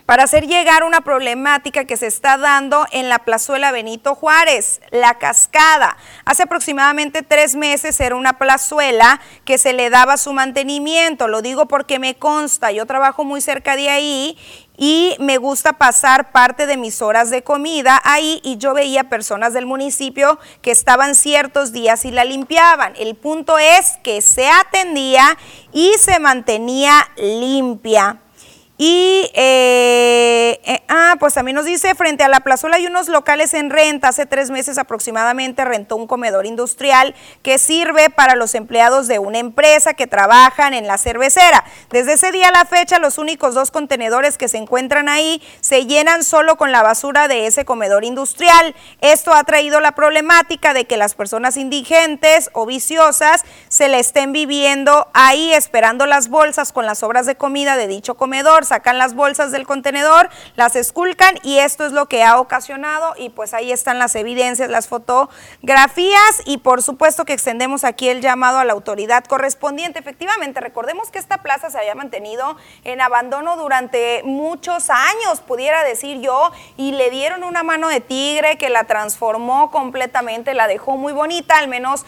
para hacer llegar una problemática que se está dando en la plazuela Benito Juárez, La Cascada. Hace aproximadamente tres meses era una plazuela que se le daba su mantenimiento. Lo digo porque me consta, yo trabajo muy cerca de ahí y me gusta pasar parte de mis horas de comida ahí y yo veía personas del municipio que estaban ciertos días y la limpiaban. El punto es que se atendía y se mantenía limpia. Y, eh, eh, ah, pues también nos dice, frente a la plazuela hay unos locales en renta, hace tres meses aproximadamente rentó un comedor industrial que sirve para los empleados de una empresa que trabajan en la cervecera. Desde ese día a la fecha, los únicos dos contenedores que se encuentran ahí se llenan solo con la basura de ese comedor industrial. Esto ha traído la problemática de que las personas indigentes o viciosas se le estén viviendo ahí esperando las bolsas con las obras de comida de dicho comedor sacan las bolsas del contenedor, las esculcan y esto es lo que ha ocasionado y pues ahí están las evidencias, las fotografías y por supuesto que extendemos aquí el llamado a la autoridad correspondiente. Efectivamente, recordemos que esta plaza se había mantenido en abandono durante muchos años, pudiera decir yo, y le dieron una mano de tigre que la transformó completamente, la dejó muy bonita, al menos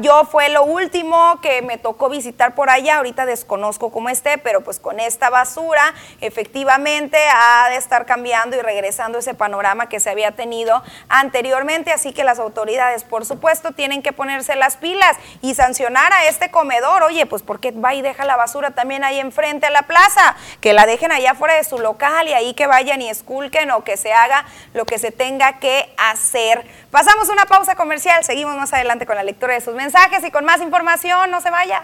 yo fue lo último que me tocó visitar por allá, ahorita desconozco cómo esté, pero pues con esta basura efectivamente ha de estar cambiando y regresando ese panorama que se había tenido anteriormente, así que las autoridades, por supuesto, tienen que ponerse las pilas y sancionar a este comedor. Oye, pues ¿por qué va y deja la basura también ahí enfrente a la plaza? Que la dejen allá fuera de su local y ahí que vayan y esculquen o que se haga lo que se tenga que hacer. Pasamos una pausa comercial, seguimos más adelante con la lectura de sus mensajes y con más información, no se vaya.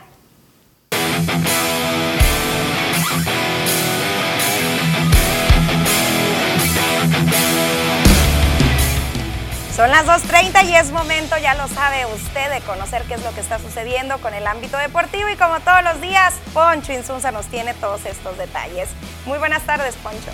Son las 2.30 y es momento, ya lo sabe usted, de conocer qué es lo que está sucediendo con el ámbito deportivo y como todos los días, Poncho Insunza nos tiene todos estos detalles. Muy buenas tardes, Poncho.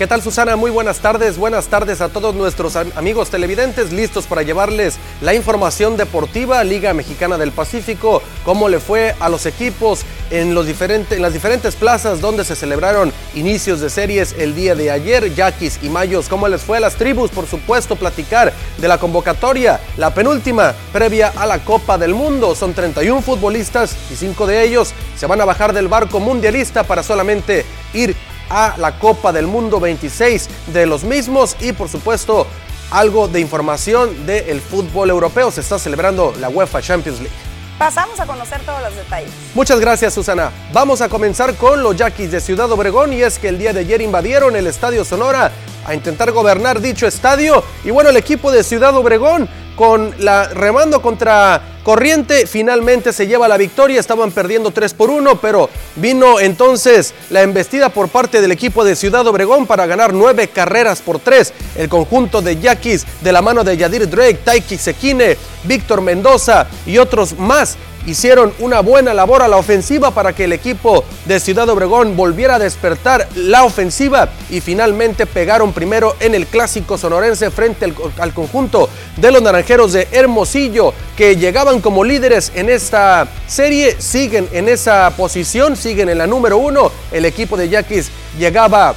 ¿Qué tal Susana? Muy buenas tardes. Buenas tardes a todos nuestros amigos televidentes listos para llevarles la información deportiva Liga Mexicana del Pacífico, cómo le fue a los equipos en, los en las diferentes plazas donde se celebraron inicios de series el día de ayer, Yaquis y Mayos, cómo les fue a las tribus, por supuesto, platicar de la convocatoria, la penúltima previa a la Copa del Mundo. Son 31 futbolistas y 5 de ellos se van a bajar del barco mundialista para solamente ir a la Copa del Mundo 26 de los mismos y por supuesto algo de información del fútbol europeo. Se está celebrando la UEFA Champions League. Pasamos a conocer todos los detalles. Muchas gracias Susana. Vamos a comenzar con los Yaquis de Ciudad Obregón y es que el día de ayer invadieron el Estadio Sonora a intentar gobernar dicho estadio y bueno el equipo de Ciudad Obregón con la remando contra corriente, finalmente se lleva la victoria, estaban perdiendo 3 por 1, pero vino entonces la embestida por parte del equipo de Ciudad Obregón para ganar 9 carreras por 3. El conjunto de Yaquis de la mano de Yadir Drake, Taiki Sekine, Víctor Mendoza y otros más hicieron una buena labor a la ofensiva para que el equipo de Ciudad Obregón volviera a despertar la ofensiva y finalmente pegaron primero en el clásico sonorense frente al, conjunto de los naranjeros de Hermosillo que llegaban como líderes en esta serie, siguen en esa posición, siguen en la número uno, el equipo de Yaquis llegaba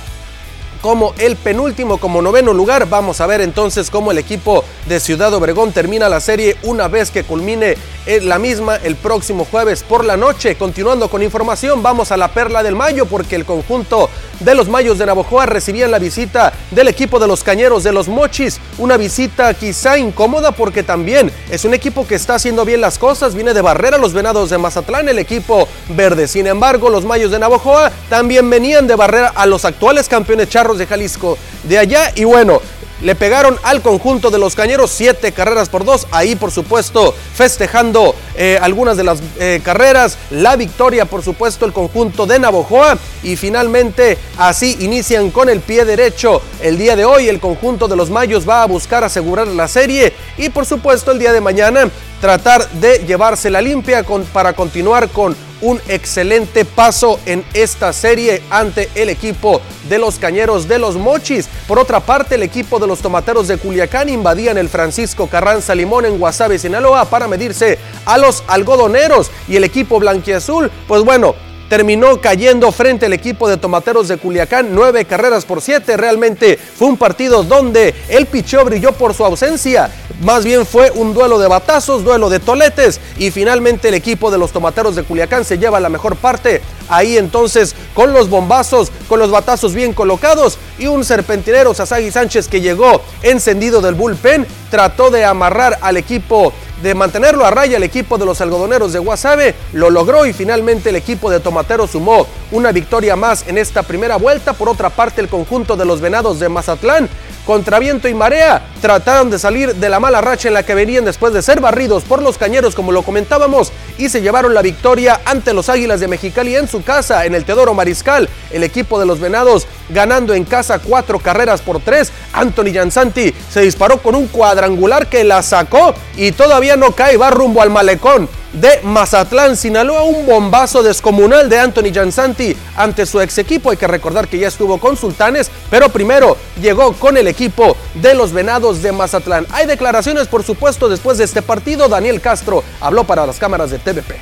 como el penúltimo, como noveno lugar. Vamos a ver entonces cómo el equipo de Ciudad Obregón termina la serie una vez que culmine la misma el próximo jueves por la noche. Continuando con información, vamos a la Perla del Mayo porque el conjunto de los Mayos de Navojoa recibían la visita del equipo de los Cañeros de los Mochis. Una visita quizá incómoda porque también es un equipo que está haciendo bien las cosas. Viene de barrera los Venados de Mazatlán, el equipo verde. Sin embargo, los Mayos de Navojoa también venían de barrera a los actuales campeones charros de Jalisco de allá. Y bueno, le pegaron al conjunto de los Cañeros siete carreras por dos. Ahí, por supuesto, festejando eh, algunas de las eh, carreras. La victoria, por supuesto, el conjunto de Navojoa. Y finalmente, así inician con el pie derecho. El día de hoy, el conjunto de los Mayos va a buscar asegurar la serie. Y, por supuesto, el día de mañana, tratar de llevarse la limpia para continuar con un excelente paso en esta serie ante el equipo de los Cañeros de los Mochis. Por otra parte, el equipo de los Tomateros de Culiacán invadían el Francisco Carranza Limón en Guasave, Sinaloa, para medirse a los algodoneros y el equipo blanquiazul, pues bueno, terminó cayendo frente al equipo de Tomateros de Culiacán, nueve carreras por siete. Realmente fue un partido donde el picheo brilló por su ausencia. Más bien fue un duelo de batazos, duelo de toletes y finalmente el equipo de los Tomateros de Culiacán se lleva la mejor parte. Ahí entonces con los bombazos, con los batazos bien colocados y un serpentinero Sasagi Sánchez que llegó encendido del bullpen, trató de amarrar al equipo de mantenerlo a raya el equipo de los algodoneros de Guasave, lo logró y finalmente el equipo de Tomatero sumó una victoria más en esta primera vuelta. Por otra parte, el conjunto de los Venados de Mazatlán contra viento y marea, trataron de salir de la mala racha en la que venían después de ser barridos por los cañeros, como lo comentábamos, y se llevaron la victoria ante los Águilas de Mexicali en su casa, en el Teodoro Mariscal. El equipo de los Venados ganando en casa cuatro carreras por tres. Anthony Jansanti se disparó con un cuadrangular que la sacó y todavía no cae, va rumbo al malecón de Mazatlán, Sinaloa, un bombazo descomunal de Anthony Jansanti ante su ex equipo. Hay que recordar que ya estuvo con Sultanes, pero primero llegó con el equipo de los Venados de Mazatlán. Hay declaraciones, por supuesto, después de este partido. Daniel Castro habló para las cámaras de TVP.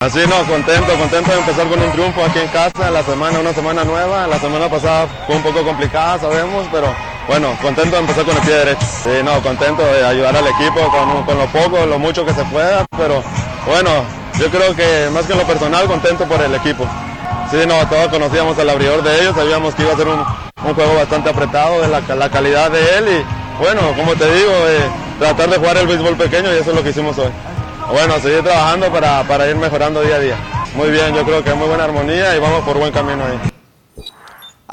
Así no, contento, contento de empezar con un triunfo aquí en casa, la semana, una semana nueva, la semana pasada fue un poco complicada, sabemos, pero bueno, contento de empezar con el pie derecho. Sí, no, contento de ayudar al equipo con, con lo poco, lo mucho que se pueda, pero bueno, yo creo que más que en lo personal, contento por el equipo. Sí, no, todos conocíamos al abridor de ellos, sabíamos que iba a ser un, un juego bastante apretado de la, la, calidad de él y bueno, como te digo, eh, tratar de jugar el béisbol pequeño y eso es lo que hicimos hoy. Bueno, seguir trabajando para, para ir mejorando día a día. Muy bien, yo creo que hay muy buena armonía y vamos por buen camino ahí.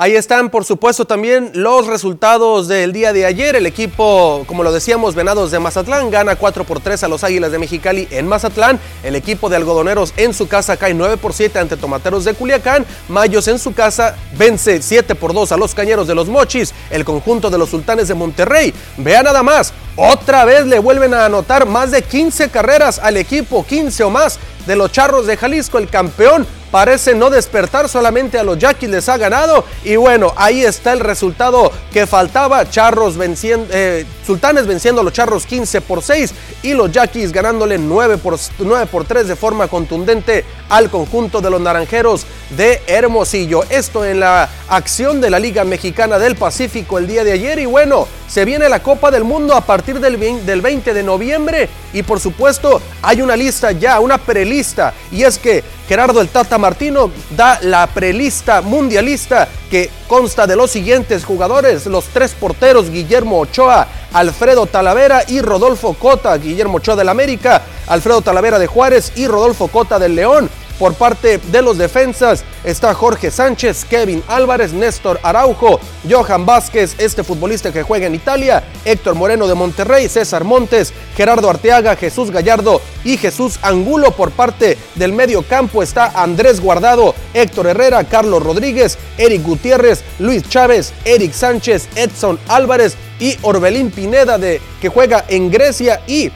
Ahí están, por supuesto, también los resultados del día de ayer. El equipo, como lo decíamos, Venados de Mazatlán gana 4 por 3 a los Águilas de Mexicali en Mazatlán. El equipo de Algodoneros en su casa cae 9 por 7 ante Tomateros de Culiacán. Mayos en su casa vence 7 por 2 a los Cañeros de los Mochis. El conjunto de los Sultanes de Monterrey. Vea nada más, otra vez le vuelven a anotar más de 15 carreras al equipo, 15 o más de los Charros de Jalisco, el campeón parece no despertar, solamente a los Yaquis les ha ganado. Y bueno, ahí está el resultado que faltaba. Charros venciendo, eh, Sultanes venciendo a los Charros 15 por 6 y los Yaquis ganándole 9 por, 9 por 3 de forma contundente al conjunto de los Naranjeros de Hermosillo. Esto en la acción de la Liga Mexicana del Pacífico el día de ayer. Y bueno, se viene la Copa del Mundo a partir del 20 de noviembre y por supuesto hay una lista ya, una prelista y es que Gerardo el Tata Martino da la prelista mundialista que consta de los siguientes jugadores, los tres porteros Guillermo Ochoa, Alfredo Talavera y Rodolfo Cota, Guillermo Ochoa del América, Alfredo Talavera de Juárez y Rodolfo Cota del León. Por parte de los defensas está Jorge Sánchez, Kevin Álvarez, Néstor Araujo, Johan Vázquez, este futbolista que juega en Italia, Héctor Moreno de Monterrey, César Montes, Gerardo Arteaga, Jesús Gallardo y Jesús Angulo. Por parte del medio campo está Andrés Guardado, Héctor Herrera, Carlos Rodríguez, Eric Gutiérrez, Luis Chávez, Eric Sánchez, Edson Álvarez y Orbelín Pineda de, que juega en Grecia y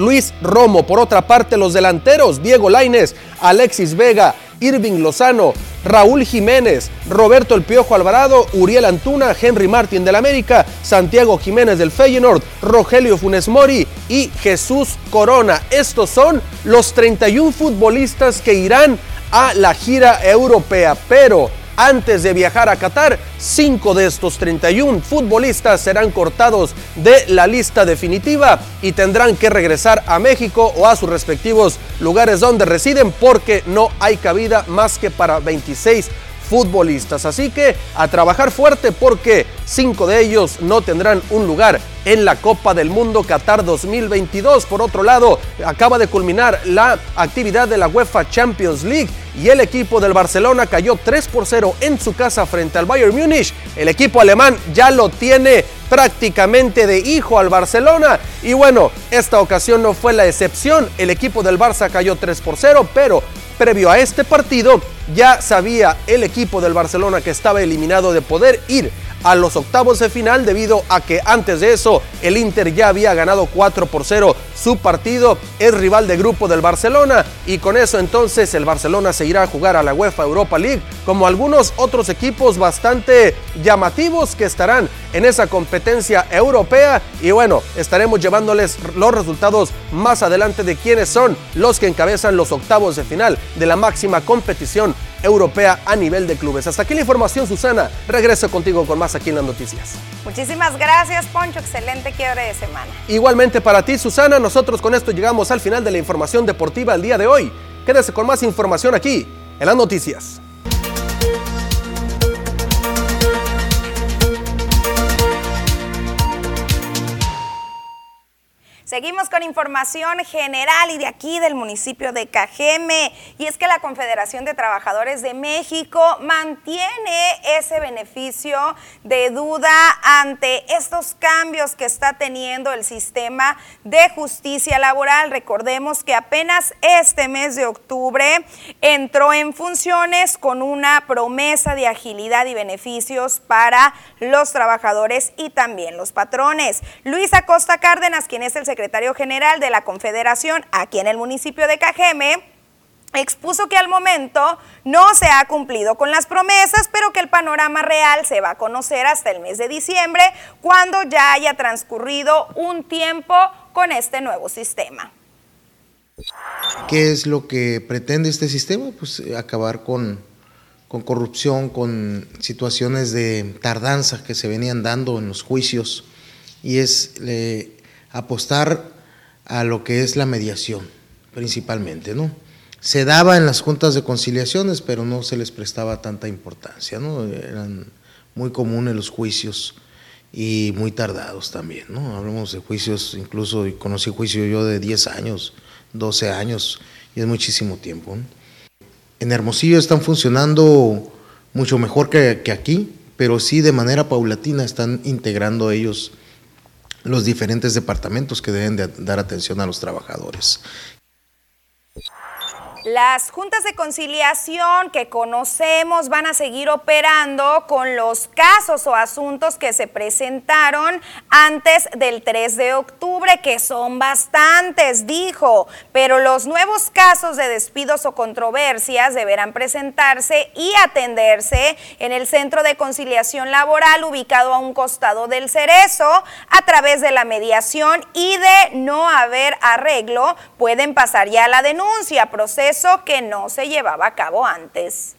Luis Romo. Por otra parte, los delanteros, Diego Laines, Alexis Vega, Irving Lozano, Raúl Jiménez, Roberto El Piojo Alvarado, Uriel Antuna, Henry Martín del América, Santiago Jiménez del Feyenoord, Rogelio Funes Mori y Jesús Corona. Estos son los 31 futbolistas que irán a la gira europea, pero antes de viajar a Qatar, cinco de estos 31 futbolistas serán cortados de la lista definitiva y tendrán que regresar a México o a sus respectivos lugares donde residen porque no hay cabida más que para 26 futbolistas. Así que a trabajar fuerte porque cinco de ellos no tendrán un lugar en la Copa del Mundo Qatar 2022. Por otro lado, acaba de culminar la actividad de la UEFA Champions League y el equipo del Barcelona cayó 3 por 0 en su casa frente al Bayern Múnich. El equipo alemán ya lo tiene prácticamente de hijo al Barcelona y bueno, esta ocasión no fue la excepción. El equipo del Barça cayó 3 por 0, pero previo a este partido ya sabía el equipo del Barcelona que estaba eliminado de poder ir a los octavos de final debido a que antes de eso el Inter ya había ganado 4 por 0 su partido, es rival de grupo del Barcelona y con eso entonces el Barcelona se irá a jugar a la UEFA Europa League como algunos otros equipos bastante llamativos que estarán en esa competencia europea. Y bueno, estaremos llevándoles los resultados más adelante de quiénes son los que encabezan los octavos de final de la máxima competición europea a nivel de clubes. Hasta aquí la información, Susana. Regreso contigo con más aquí en las noticias. Muchísimas gracias, Poncho. Excelente quiebre de semana. Igualmente para ti, Susana. Nosotros con esto llegamos al final de la información deportiva el día de hoy. Quédese con más información aquí en las noticias. Seguimos con información general y de aquí del municipio de Cajeme. Y es que la Confederación de Trabajadores de México mantiene ese beneficio de duda ante estos cambios que está teniendo el sistema de justicia laboral. Recordemos que apenas este mes de octubre entró en funciones con una promesa de agilidad y beneficios para los trabajadores y también los patrones. Luis Acosta Cárdenas, quien es el secretario secretario general de la Confederación aquí en el municipio de Cajeme, expuso que al momento no se ha cumplido con las promesas, pero que el panorama real se va a conocer hasta el mes de diciembre, cuando ya haya transcurrido un tiempo con este nuevo sistema. ¿Qué es lo que pretende este sistema? Pues eh, acabar con, con corrupción, con situaciones de tardanza que se venían dando en los juicios y es apostar a lo que es la mediación, principalmente, ¿no? Se daba en las juntas de conciliaciones, pero no se les prestaba tanta importancia, ¿no? Eran muy comunes los juicios y muy tardados también, ¿no? Hablamos de juicios, incluso conocí juicio yo de 10 años, 12 años, y es muchísimo tiempo. En Hermosillo están funcionando mucho mejor que, que aquí, pero sí de manera paulatina están integrando ellos los diferentes departamentos que deben de dar atención a los trabajadores. Las juntas de conciliación que conocemos van a seguir operando con los casos o asuntos que se presentaron antes del 3 de octubre, que son bastantes, dijo, pero los nuevos casos de despidos o controversias deberán presentarse y atenderse en el Centro de Conciliación Laboral ubicado a un costado del Cerezo. A través de la mediación y de no haber arreglo, pueden pasar ya la denuncia, proceso eso que no se llevaba a cabo antes.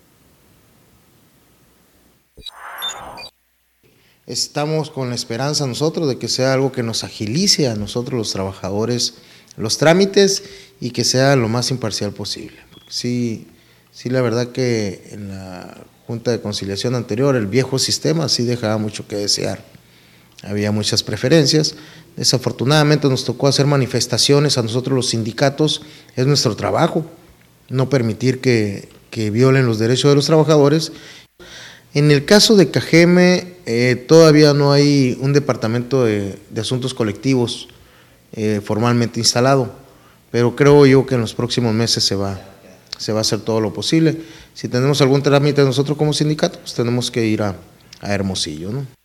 Estamos con la esperanza nosotros de que sea algo que nos agilice a nosotros los trabajadores los trámites y que sea lo más imparcial posible. sí, sí, la verdad que en la Junta de Conciliación anterior, el viejo sistema sí dejaba mucho que desear. Había muchas preferencias. Desafortunadamente nos tocó hacer manifestaciones a nosotros los sindicatos, es nuestro trabajo no permitir que, violen los derechos de los trabajadores. En el caso de Cajeme, eh, todavía no hay un departamento de, asuntos colectivos eh, formalmente instalado, pero creo yo que en los próximos meses se va, se va a hacer todo lo posible. Si tenemos algún trámite nosotros como sindicato, pues tenemos que ir a, a Hermosillo. ¿no?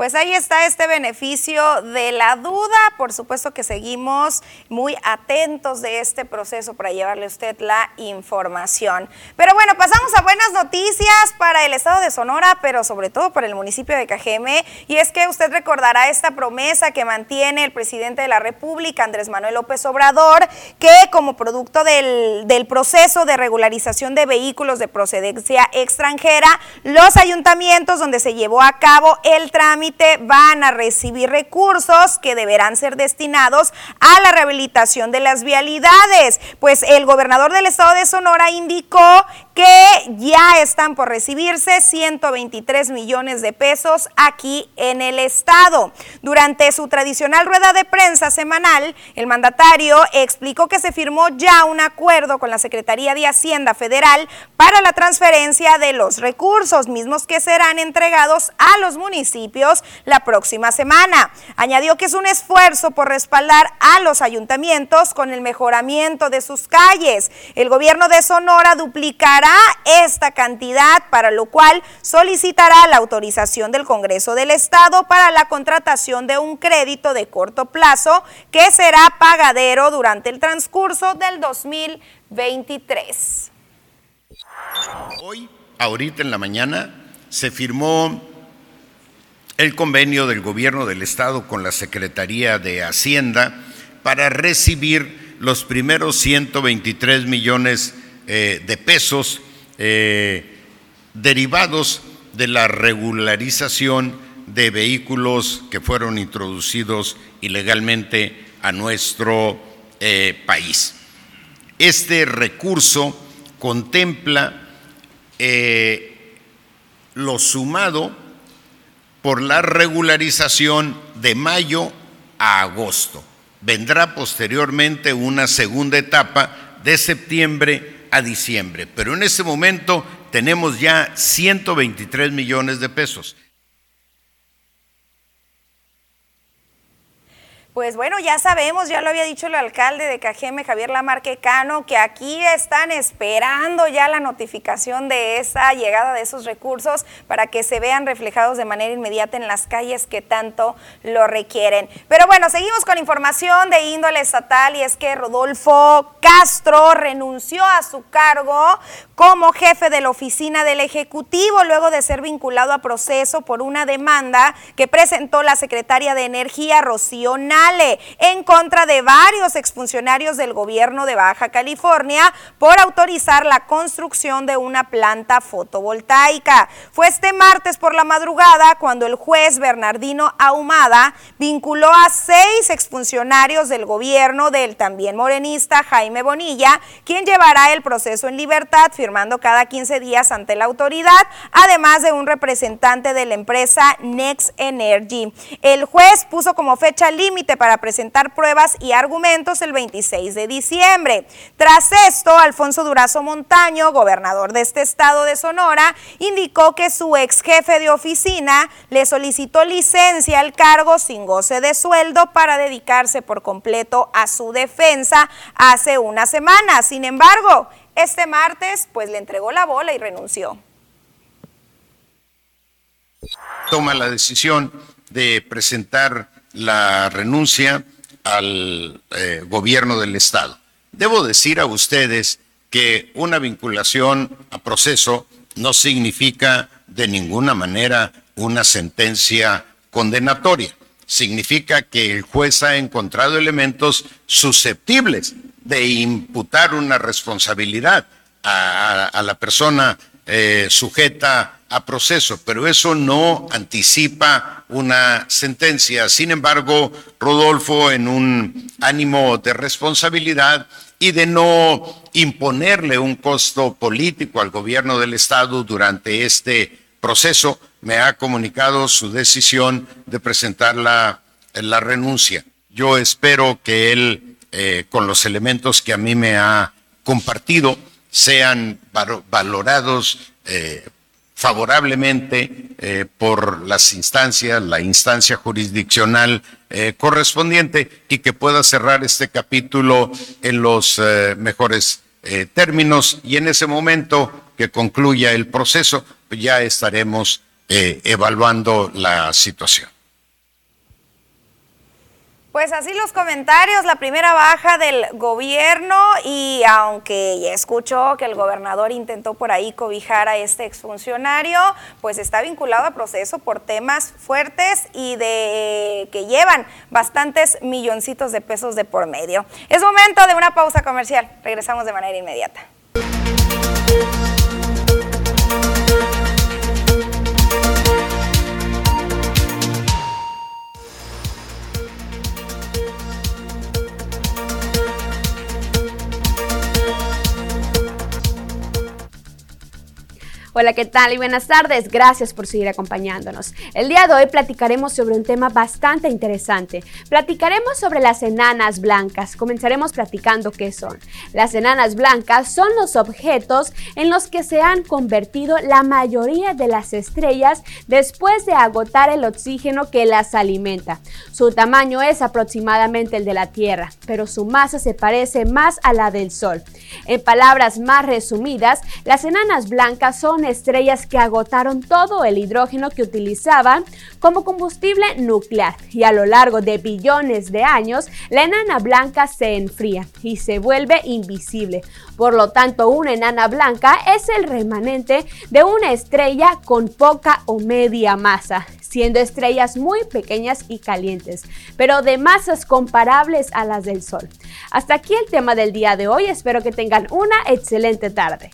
Pues ahí está este beneficio de la duda. Por supuesto que seguimos muy atentos de este proceso para llevarle a usted la información. Pero bueno, pasamos a buenas noticias para el estado de Sonora, pero sobre todo para el municipio de Cajeme. Y es que usted recordará esta promesa que mantiene el presidente de la República, Andrés Manuel López Obrador, que como producto del, del proceso de regularización de vehículos de procedencia extranjera, los ayuntamientos donde se llevó a cabo el trámite van a recibir recursos que deberán ser destinados a la rehabilitación de las vialidades. Pues el gobernador del estado de Sonora indicó que ya están por recibirse 123 millones de pesos aquí en el estado. Durante su tradicional rueda de prensa semanal, el mandatario explicó que se firmó ya un acuerdo con la Secretaría de Hacienda Federal para la transferencia de los recursos mismos que serán entregados a los municipios la próxima semana. Añadió que es un esfuerzo por respaldar a los ayuntamientos con el mejoramiento de sus calles. El gobierno de Sonora duplicará esta cantidad, para lo cual solicitará la autorización del Congreso del Estado para la contratación de un crédito de corto plazo que será pagadero durante el transcurso del 2023. Hoy, ahorita en la mañana, se firmó el convenio del gobierno del estado con la Secretaría de Hacienda para recibir los primeros 123 millones eh, de pesos eh, derivados de la regularización de vehículos que fueron introducidos ilegalmente a nuestro eh, país. Este recurso contempla lo sumado por la regularización de mayo a agosto. Vendrá posteriormente una segunda etapa de septiembre a diciembre, pero en este momento tenemos ya 123 millones de pesos. Pues bueno, ya sabemos, ya lo había dicho el alcalde de Cajeme, Javier Lamarque Cano, que aquí están esperando ya la notificación de esa llegada de esos recursos para que se vean reflejados de manera inmediata en las calles que tanto lo requieren. Pero bueno, seguimos con información de índole estatal y es que Rodolfo Castro renunció a su cargo como jefe de la oficina del Ejecutivo luego de ser vinculado a proceso por una demanda que presentó la secretaria de Energía, Rocío en contra de varios exfuncionarios del gobierno de Baja California por autorizar la construcción de una planta fotovoltaica. Fue este martes por la madrugada cuando el juez Bernardino Ahumada vinculó a seis exfuncionarios del gobierno del también morenista Jaime Bonilla, quien llevará el proceso en libertad firmando cada 15 días ante la autoridad, además de un representante de la empresa Next Energy. El juez puso como fecha límite para presentar pruebas y argumentos el 26 de diciembre. Tras esto, Alfonso Durazo Montaño, gobernador de este estado de Sonora, indicó que su ex jefe de oficina le solicitó licencia al cargo sin goce de sueldo para dedicarse por completo a su defensa hace una semana. Sin embargo, este martes pues le entregó la bola y renunció. Toma la decisión de presentar la renuncia al eh, gobierno del Estado. Debo decir a ustedes que una vinculación a proceso no significa de ninguna manera una sentencia condenatoria. Significa que el juez ha encontrado elementos susceptibles de imputar una responsabilidad a, la persona eh, sujeta a proceso, pero eso no anticipa una sentencia. Sin embargo, Rodolfo, en un ánimo de responsabilidad y de no imponerle un costo político al gobierno del Estado durante este proceso, me ha comunicado su decisión de presentar la, la renuncia. Yo espero que él, eh, con los elementos que a mí me ha compartido, sean valorados eh, favorablemente eh, por las instancias, la instancia jurisdiccional correspondiente y que pueda cerrar este capítulo en los eh, mejores términos y en ese momento que concluya el proceso ya estaremos evaluando la situación. Pues así los comentarios, la primera baja del gobierno y aunque ya escuchó que el gobernador intentó por ahí cobijar a este exfuncionario, pues está vinculado a proceso por temas fuertes y de que llevan bastantes milloncitos de pesos de por medio. Es momento de una pausa comercial. Regresamos de manera inmediata. Hola, ¿qué tal? Y buenas tardes. Gracias por seguir acompañándonos. El día de hoy platicaremos sobre un tema bastante interesante. Platicaremos sobre las enanas blancas. Comenzaremos platicando qué son. Las enanas blancas son los objetos en los que se han convertido la mayoría de las estrellas después de agotar el oxígeno que las alimenta. Su tamaño es aproximadamente el de la Tierra, pero su masa se parece más a la del Sol. En palabras más resumidas, las enanas blancas son estrellas que agotaron todo el hidrógeno que utilizaban como combustible nuclear y a lo largo de billones de años la enana blanca se enfría y se vuelve invisible. Por lo tanto, una enana blanca es el remanente de una estrella con poca o media masa, siendo estrellas muy pequeñas y calientes, pero de masas comparables a las del Sol. Hasta aquí el tema del día de hoy, espero que tengan una excelente tarde.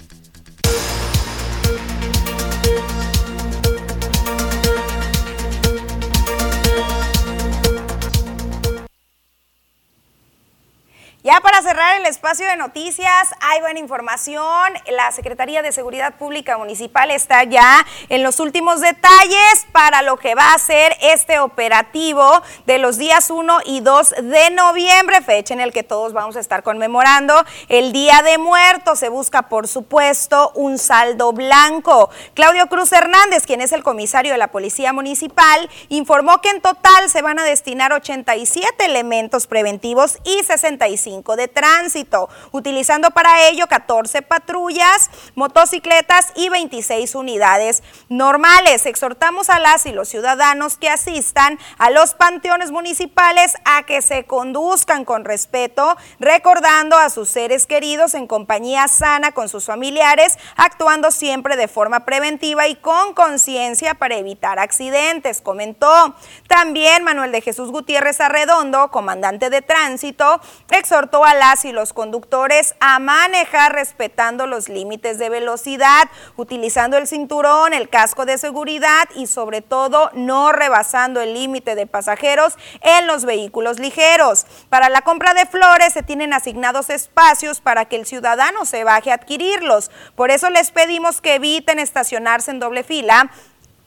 Ya para cerrar el espacio de noticias, hay buena información. La Secretaría de Seguridad Pública Municipal está ya en los últimos detalles para lo que va a ser este operativo de los días 1 y 2 de noviembre, fecha en el que todos vamos a estar conmemorando el Día de Muertos. Se busca, por supuesto, un saldo blanco. Claudio Cruz Hernández, quien es el comisario de la Policía Municipal, informó que en total se van a destinar 87 elementos preventivos y 65 de tránsito, utilizando para ello 14 patrullas, motocicletas y 26 unidades normales. Exhortamos a las y los ciudadanos que asistan a los panteones municipales a que se conduzcan con respeto, recordando a sus seres queridos en compañía sana con sus familiares, actuando siempre de forma preventiva y con conciencia para evitar accidentes, comentó. También Manuel de Jesús Gutiérrez Arredondo, comandante de tránsito, exhortó a las y los conductores a manejar respetando los límites de velocidad, utilizando el cinturón, el casco de seguridad y sobre todo no rebasando el límite de pasajeros en los vehículos ligeros. Para la compra de flores se tienen asignados espacios para que el ciudadano se baje a adquirirlos. Por eso les pedimos que eviten estacionarse en doble fila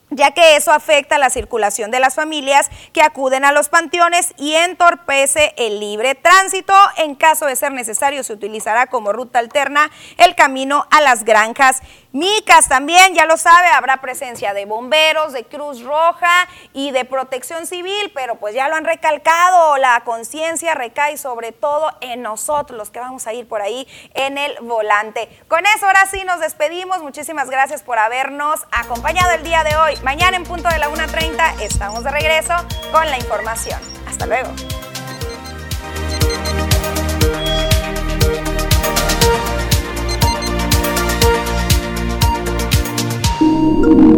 ya que eso afecta la circulación de las familias que acuden a los panteones y entorpece el libre tránsito. En caso de ser necesario, se utilizará como ruta alterna el camino a las granjas Micas también, ya lo sabe, habrá presencia de bomberos, de Cruz Roja y de protección civil, pero pues ya lo han recalcado, la conciencia recae sobre todo en nosotros, los que vamos a ir por ahí en el volante. Con eso ahora sí nos despedimos, muchísimas gracias por habernos acompañado el día de hoy. Mañana en punto de la 1.30 estamos de regreso con la información. Hasta luego. You.